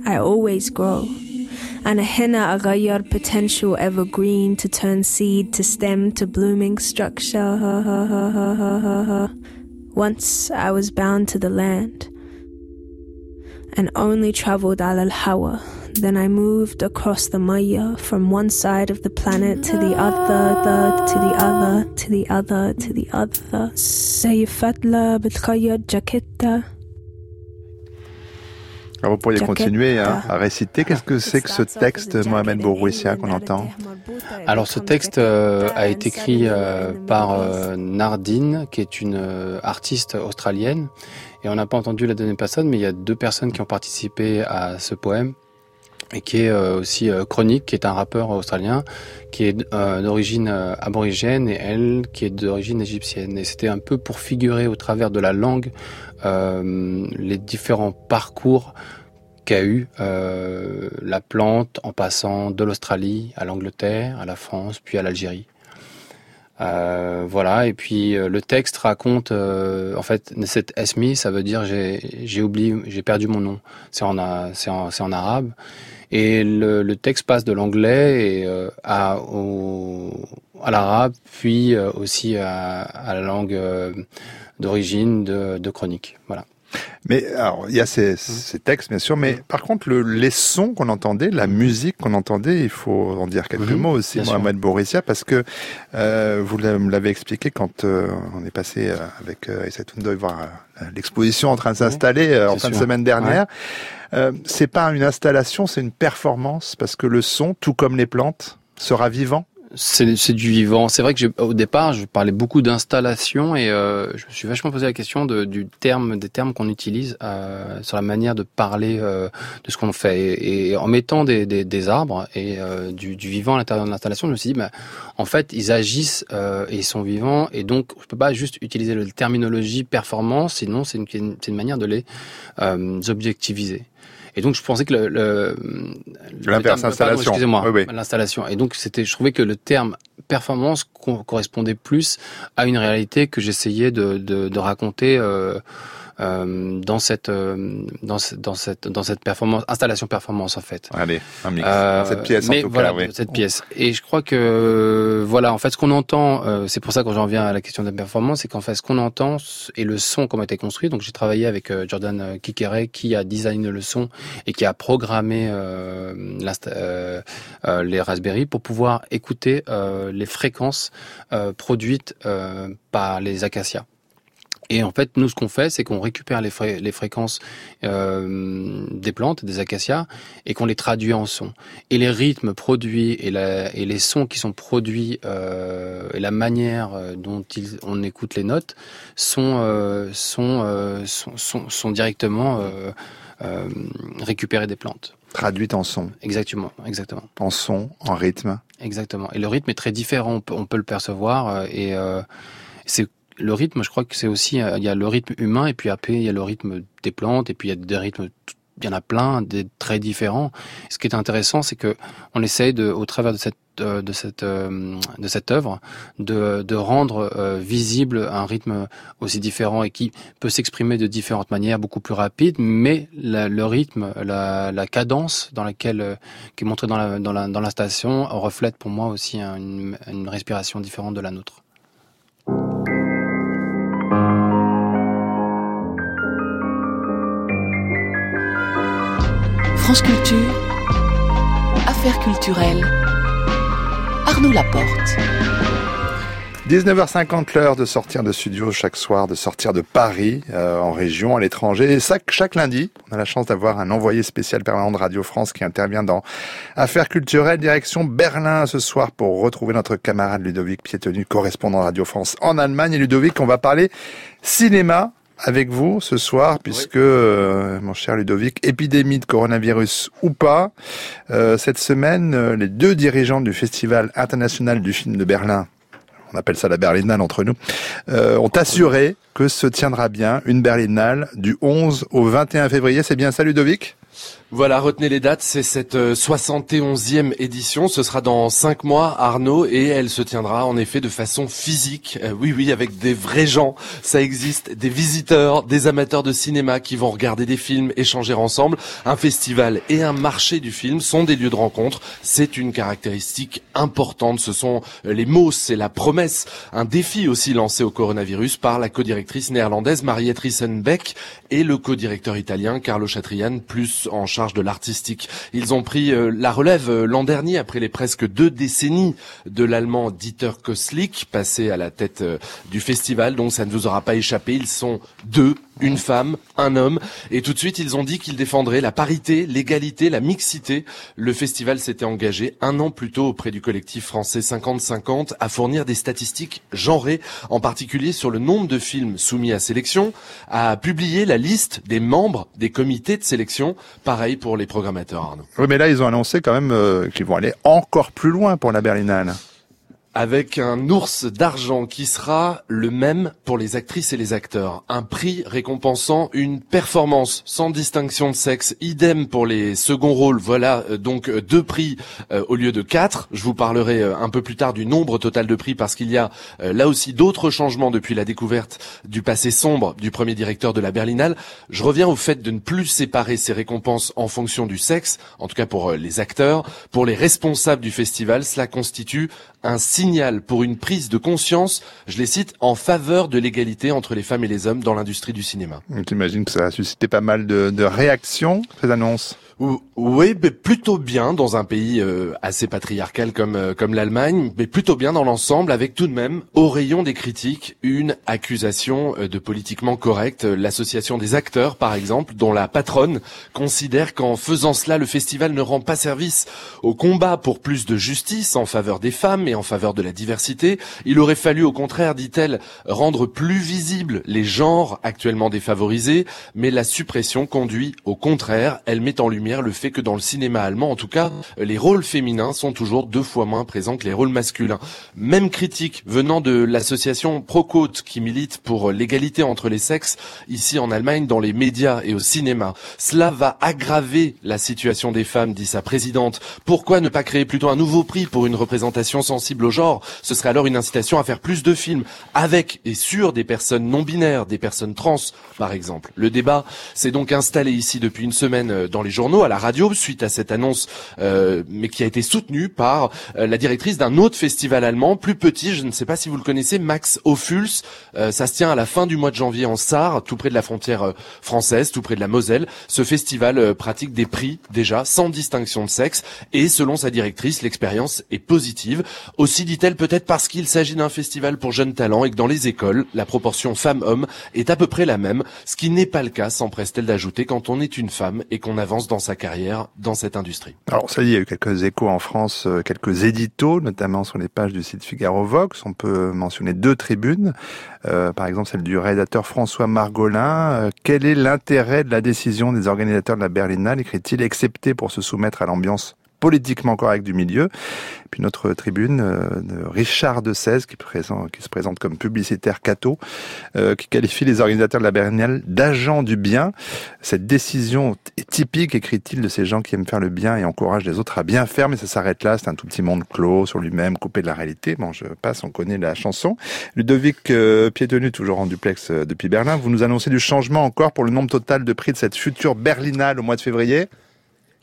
I always grow. And a henna agayar potential evergreen to turn seed to stem to blooming structure. Once I was bound to the land and only traveled al al Hawa, Then I moved across the Maya from one side of the planet to the other, the, to the other, to the other, to the other. زي فتلة بتخيط جاكيتة Alors vous pourriez Jaquette. continuer hein, à réciter. Qu'est-ce que c'est que ce texte, Mohamed Bourouissia, qu'on entend Alors ce texte euh, a été écrit euh, par euh, Nardine, qui est une euh, artiste australienne. Et on n'a pas entendu la deuxième personne, mais il y a deux personnes qui ont participé à ce poème. et qui est euh, aussi euh, Chronique, qui est un rappeur australien, qui est euh, d'origine aborigène et elle qui est d'origine égyptienne. Et c'était un peu pour figurer au travers de la langue les différents parcours qu'a eu la plante en passant de l'Australie à l'Angleterre, à la France, puis à l'Algérie. Euh, voilà, et puis euh, le texte raconte, euh, en fait, cette esmi, ça veut dire j'ai oublié, j'ai perdu mon nom. C'est en, en, en arabe. Et le, le texte passe de l'anglais euh, à, à l'arabe, puis euh, aussi à, à la langue euh, d'origine de, de chronique. Voilà. Mais alors, il y a ces, ces textes, bien sûr, mais par contre, le, les sons qu'on entendait, la musique qu'on entendait, il faut en dire quelques mots aussi. Mohamed Borissia, parce que euh, vous me l'avez expliqué quand euh, on est passé euh, avec euh, Aïssa Toundoy voir euh, l'exposition en train de s'installer euh, en fin de semaine dernière. Euh, c'est pas une installation, c'est une performance, parce que le son, tout comme les plantes, sera vivant. C'est du vivant. C'est vrai que au départ, je parlais beaucoup d'installation et euh, je me suis vachement posé la question de, du terme, des termes qu'on utilise euh, sur la manière de parler euh, de ce qu'on fait. Et, en mettant des, arbres et du, vivant à l'intérieur de l'installation, je me suis dit, bah, en fait, ils agissent et ils sont vivants. Et donc, je peux pas juste utiliser la terminologie performance, sinon c'est une, une manière de les objectiviser. Et donc je pensais que le, le, le terme- pardon, Excusez-moi, Oui, oui. l'installation. Et donc c'était, je trouvais que le terme performance co- correspondait plus à une réalité que j'essayais de, de, de raconter euh, euh, dans cette euh, dans, ce- dans cette dans cette performance installation performance en fait. Allez, un mix. Euh, cette pièce, mais en tout voilà, cas, oui. cette pièce. Et je crois que voilà, en fait, ce qu'on entend, euh, c'est pour ça que j'en viens à la question de la performance, c'est qu'en fait, ce qu'on entend et le son comment a été construit. Donc, j'ai travaillé avec euh, Jordan euh, Kikere qui a designé le son et qui a programmé euh, euh, euh, les Raspberry pour pouvoir écouter euh, les fréquences euh, produites euh, par les acacias. Et en fait, nous, ce qu'on fait, c'est qu'on récupère les, fré- les fréquences euh, des plantes, des acacias, et qu'on les traduit en son. Et les rythmes produits et, la, et les sons qui sont produits euh, et la manière euh, dont ils, on écoute les notes sont euh, sont, euh, sont, sont sont directement euh, récupérés des plantes. Traduite en son. Exactement, exactement. En son, en rythme. Exactement. Et le rythme est très différent, on peut, on peut le percevoir. Et euh, c'est le rythme, je crois que c'est aussi, euh, il y a le rythme humain et puis après il y a le rythme des plantes et puis il y a des rythmes, il y en a plein, des très différents. Ce qui est intéressant, c'est que on essaye de, au travers de cette euh, de cette euh, de cette œuvre, de, de rendre visible un rythme aussi différent et qui peut s'exprimer de différentes manières, beaucoup plus rapide, mais le rythme, la, la cadence dans laquelle qui est montrée dans la dans la dans la station reflète pour moi aussi un- une, une respiration différente de la nôtre. France Culture, Affaires culturelles, Arnaud Laporte. 19h50, l'heure de sortir de studio chaque soir, de sortir de Paris, euh, en région, à l'étranger. Et chaque, chaque lundi, on a la chance d'avoir un envoyé spécial permanent de Radio France qui intervient dans Affaires culturelles, direction Berlin ce soir pour retrouver notre camarade Ludovic Piétenu, correspondant Radio France en Allemagne. Et Ludovic, on va parler cinéma avec vous ce soir, puisque, euh, mon cher Ludovic, épidémie de coronavirus ou pas, euh, cette semaine, euh, les deux dirigeants du Festival international du film de Berlin, on appelle ça la Berlinale entre nous, euh, ont assuré que se tiendra bien une Berlinale du 11 au 21 février. C'est bien ça, Ludovic? Voilà, retenez les dates, c'est cette euh, 71e édition, ce sera dans cinq mois Arnaud et elle se tiendra en effet de façon physique, Euh, oui oui avec des vrais gens, ça existe, des visiteurs, des amateurs de cinéma qui vont regarder des films, échanger ensemble, un festival et un marché du film sont des lieux de rencontre, c'est une caractéristique importante, ce sont euh, les mots, c'est la promesse, un défi aussi lancé au coronavirus par la codirectrice néerlandaise Mariette Rissenbeck et le codirecteur italien Carlo Chatrian, plus en charge de l'artistique. Ils ont pris euh, la relève euh, l'an dernier après les presque deux décennies de l'allemand Dieter Koslik, passé à la tête euh, du festival, donc ça ne vous aura pas échappé. Ils sont deux, une femme, un homme, et tout de suite ils ont dit qu'ils défendraient la parité, l'égalité, la mixité. Le festival s'était engagé un an plus tôt auprès du collectif français 50-50 à fournir des statistiques genrées, en particulier sur le nombre de films soumis à sélection, a publié la liste des membres des comités de sélection. Pareil pour les programmateurs, Arnaud. Oui, mais là, ils ont annoncé quand même euh, qu'ils vont aller encore plus loin pour la Berlinale. Avec un ours d'argent qui sera le même pour les actrices et les acteurs. Un prix récompensant une performance sans distinction de sexe. Idem pour les seconds rôles. Voilà euh, donc euh, deux prix euh, au lieu de quatre. Je vous parlerai un peu plus tard du nombre total de prix parce qu'il y a là aussi d'autres changements depuis la découverte du passé sombre du premier directeur de la Berlinale. Je reviens au fait de ne plus séparer ces récompenses en fonction du sexe, en tout cas pour les acteurs. Pour les responsables du festival, cela constitue un signal pour une prise de conscience, je les cite, en faveur de l'égalité entre les femmes et les hommes dans l'industrie du cinéma. J'imagine que ça a suscité pas mal de, de réactions, ces annonces. Ou- Oui, plutôt bien dans un pays euh, assez patriarcal comme euh, comme l'Allemagne, mais plutôt bien dans l'ensemble, avec tout de même au rayon des critiques une accusation euh, de politiquement correct. L'association des acteurs, par exemple, dont la patronne considère qu'en faisant cela, le festival ne rend pas service au combat pour plus de justice en faveur des femmes et en faveur de la diversité. Il aurait fallu, au contraire, dit-elle, rendre plus visibles les genres actuellement défavorisés, mais la suppression conduit au contraire. Elle met en lumière le fait que dans le cinéma allemand, en tout cas, les rôles féminins sont toujours deux fois moins présents que les rôles masculins. Même critique venant de l'association Procôte qui milite pour l'égalité entre les sexes ici en Allemagne dans les médias et au cinéma. Cela va aggraver la situation des femmes, dit sa présidente. Pourquoi ne pas créer plutôt un nouveau prix pour une représentation sensible au genre? Ce serait alors une incitation à faire plus de films avec et sur des personnes non binaires, des personnes trans par exemple. Le débat s'est donc installé ici depuis une semaine euh, dans les journaux, à la radio, suite à cette annonce, euh, mais qui a été soutenue par euh, la directrice d'un autre festival allemand, plus petit, je ne sais pas si vous le connaissez, Max Ophuls. Euh, ça se tient à la fin du mois de janvier en Sarre, tout près de la frontière euh, française, tout près de la Moselle. Ce festival euh, pratique des prix déjà sans distinction de sexe et selon sa directrice, l'expérience est positive. Aussi dit-elle peut-être parce qu'il s'agit d'un festival pour jeunes talents et que dans les écoles, la proportion femmes-hommes est à peu près la même, ce qui n'est pas le cas, s'empresse-t-elle d'ajouter, quand on est une femme et qu'on avance dans sa carrière dans cette industrie. Alors ça y est, il y a eu quelques échos en France, euh, quelques éditos, notamment sur les pages du site Figaro Vox. On peut mentionner deux tribunes, Euh, par exemple celle du rédacteur François Margolin. Euh, quel est l'intérêt de la décision des organisateurs de la Berlinale, écrit-il, excepté pour se soumettre à l'ambiance politiquement correcte du milieu. Puis notre tribune euh, Richard de 16 qui, se présente comme publicitaire catho, euh, qui qualifie les organisateurs de la Berlinale d'agents du bien. Cette décision est typique, écrit-il, de ces gens qui aiment faire le bien et encouragent les autres à bien faire, mais ça s'arrête là. C'est un tout petit monde clos sur lui-même, coupé de la réalité. Bon, je passe, on connaît la chanson. Ludovic euh, toujours en duplex euh, depuis Berlin, vous nous annoncez du changement encore pour le nombre total de prix de cette future Berlinale au mois de février?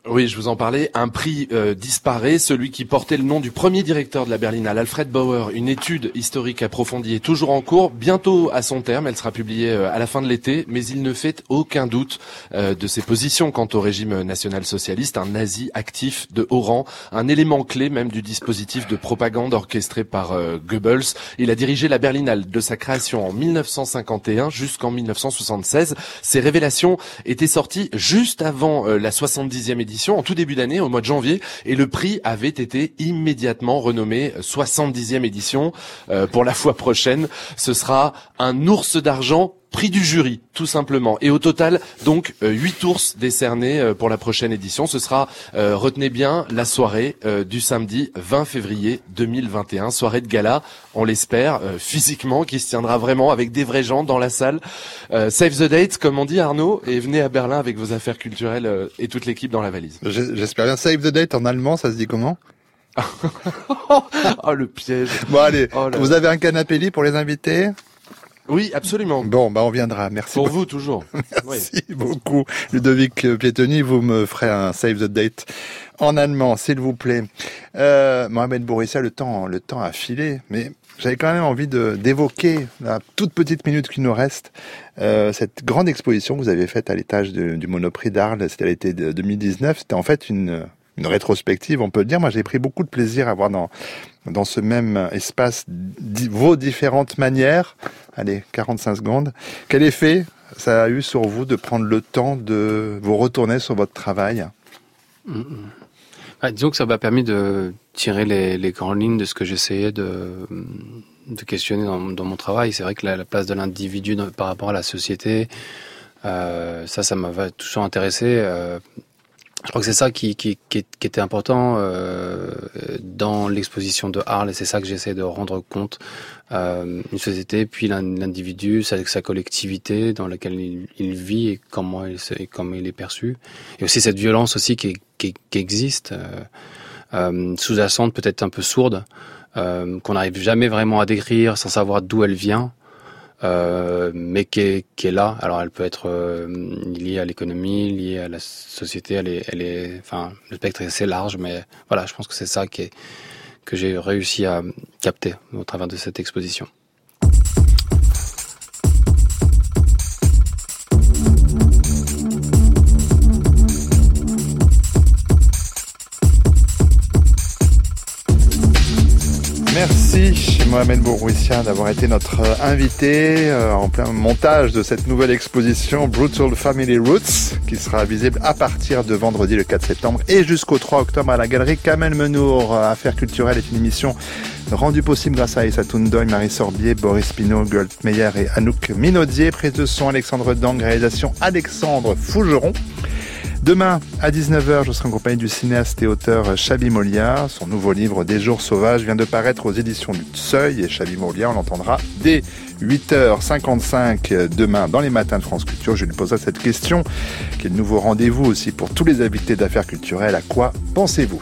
Oui, je vous en parlais. Un prix euh, disparaît, celui qui portait le nom du premier directeur de la Berlinale, Alfred Bauer. Une étude historique approfondie est toujours en cours, bientôt à son terme. Elle sera publiée euh, à la fin de l'été, mais il ne fait aucun doute euh, de ses positions quant au régime national-socialiste. Un nazi actif de haut rang, un élément clé même du dispositif de propagande orchestré par euh, Goebbels. Il a dirigé la Berlinale de sa création en 1951 jusqu'en 1976. Ces révélations étaient sorties juste avant euh, la 70e édition, en tout début d'année, au mois de janvier, et le prix avait été immédiatement renommé 70e édition. Euh, pour la fois prochaine, ce sera un ours d'argent prix du jury, tout simplement. Et au total, donc, euh, huit ours décernés euh, pour la prochaine édition. Ce sera, euh, retenez bien, la soirée euh, du samedi 20 février 2021, soirée de gala, on l'espère, euh, physiquement, qui se tiendra vraiment avec des vrais gens dans la salle. Euh, save the date, comme on dit Arnaud, et venez à Berlin avec vos affaires culturelles euh, et toute l'équipe dans la valise. J'espère bien. Save the date en allemand, ça se dit comment? Oh, le piège. Bon, allez, Oh vous avez un canapé lit pour les invités? Oui, absolument. Bon, bah on viendra. Merci. Pour beaucoup. vous, toujours. Merci beaucoup. Ludovic Pietoni, vous me ferez un save the date en allemand, s'il vous plaît. Euh, Mohamed Bourissa, le temps, le temps a filé, mais j'avais quand même envie d'évoquer la toute petite minute qui nous reste euh, cette grande exposition que vous avez faite à l'étage du Monoprix d'Arles. C'était l'été de 2019. C'était en fait une une rétrospective, on peut dire. Moi, j'ai pris beaucoup de plaisir à voir dans dans ce même espace vos différentes manières. Allez, 45 secondes. Quel effet ça a eu sur vous de prendre le temps de vous retourner sur votre travail? Mm, mm. Ah, disons que ça m'a permis de tirer les, les grandes lignes de ce que j'essayais de, de questionner dans, mon travail. C'est vrai que la, la place de l'individu par rapport à la société, euh, ça, ça m'a toujours intéressé. Euh, je crois que c'est ça qui, était important euh, dans l'exposition de Arles et c'est ça que j'essaie de rendre compte. Euh, une société, puis l'in- l'individu, sa, collectivité dans laquelle il, vit et comment il, est perçu. Et aussi cette violence aussi qui, existe, euh, sous-jacente, peut-être un peu sourde, qu'on n'arrive jamais vraiment à décrire sans savoir d'où elle vient euh, mais qui est, qui est là. Alors elle peut être euh, liée à l'économie, liée à la société. Elle est, elle est, enfin, le spectre est assez large, mais voilà, je pense que c'est ça qui est, que j'ai réussi à capter au travers de cette exposition. Merci Mohamed Bourouissia d'avoir été notre euh, invité euh, en plein montage de cette nouvelle exposition Brutal Family Roots qui sera visible à partir de vendredi le 4 septembre et jusqu'au 3 octobre à la galerie Kamel Menour. Euh, Affaires culturelles est une émission rendue possible grâce à Issa Toundoy, Marie Sorbier, Boris Pinot, Goldmeyer et Anouk Minaudier. Prise de son Alexandre Dang, réalisation Alexandre Fougeron. Demain, à 19h, je serai en compagnie du cinéaste et auteur Chabi Molia. Son nouveau livre Des jours sauvages vient de paraître aux éditions du Seuil et Chabi Molia, on l'entendra dès 8h55 demain dans les matins de France Culture. Je lui poserai cette question. Quel nouveau rendez-vous aussi pour tous les invités d'affaires culturelles? À quoi pensez-vous?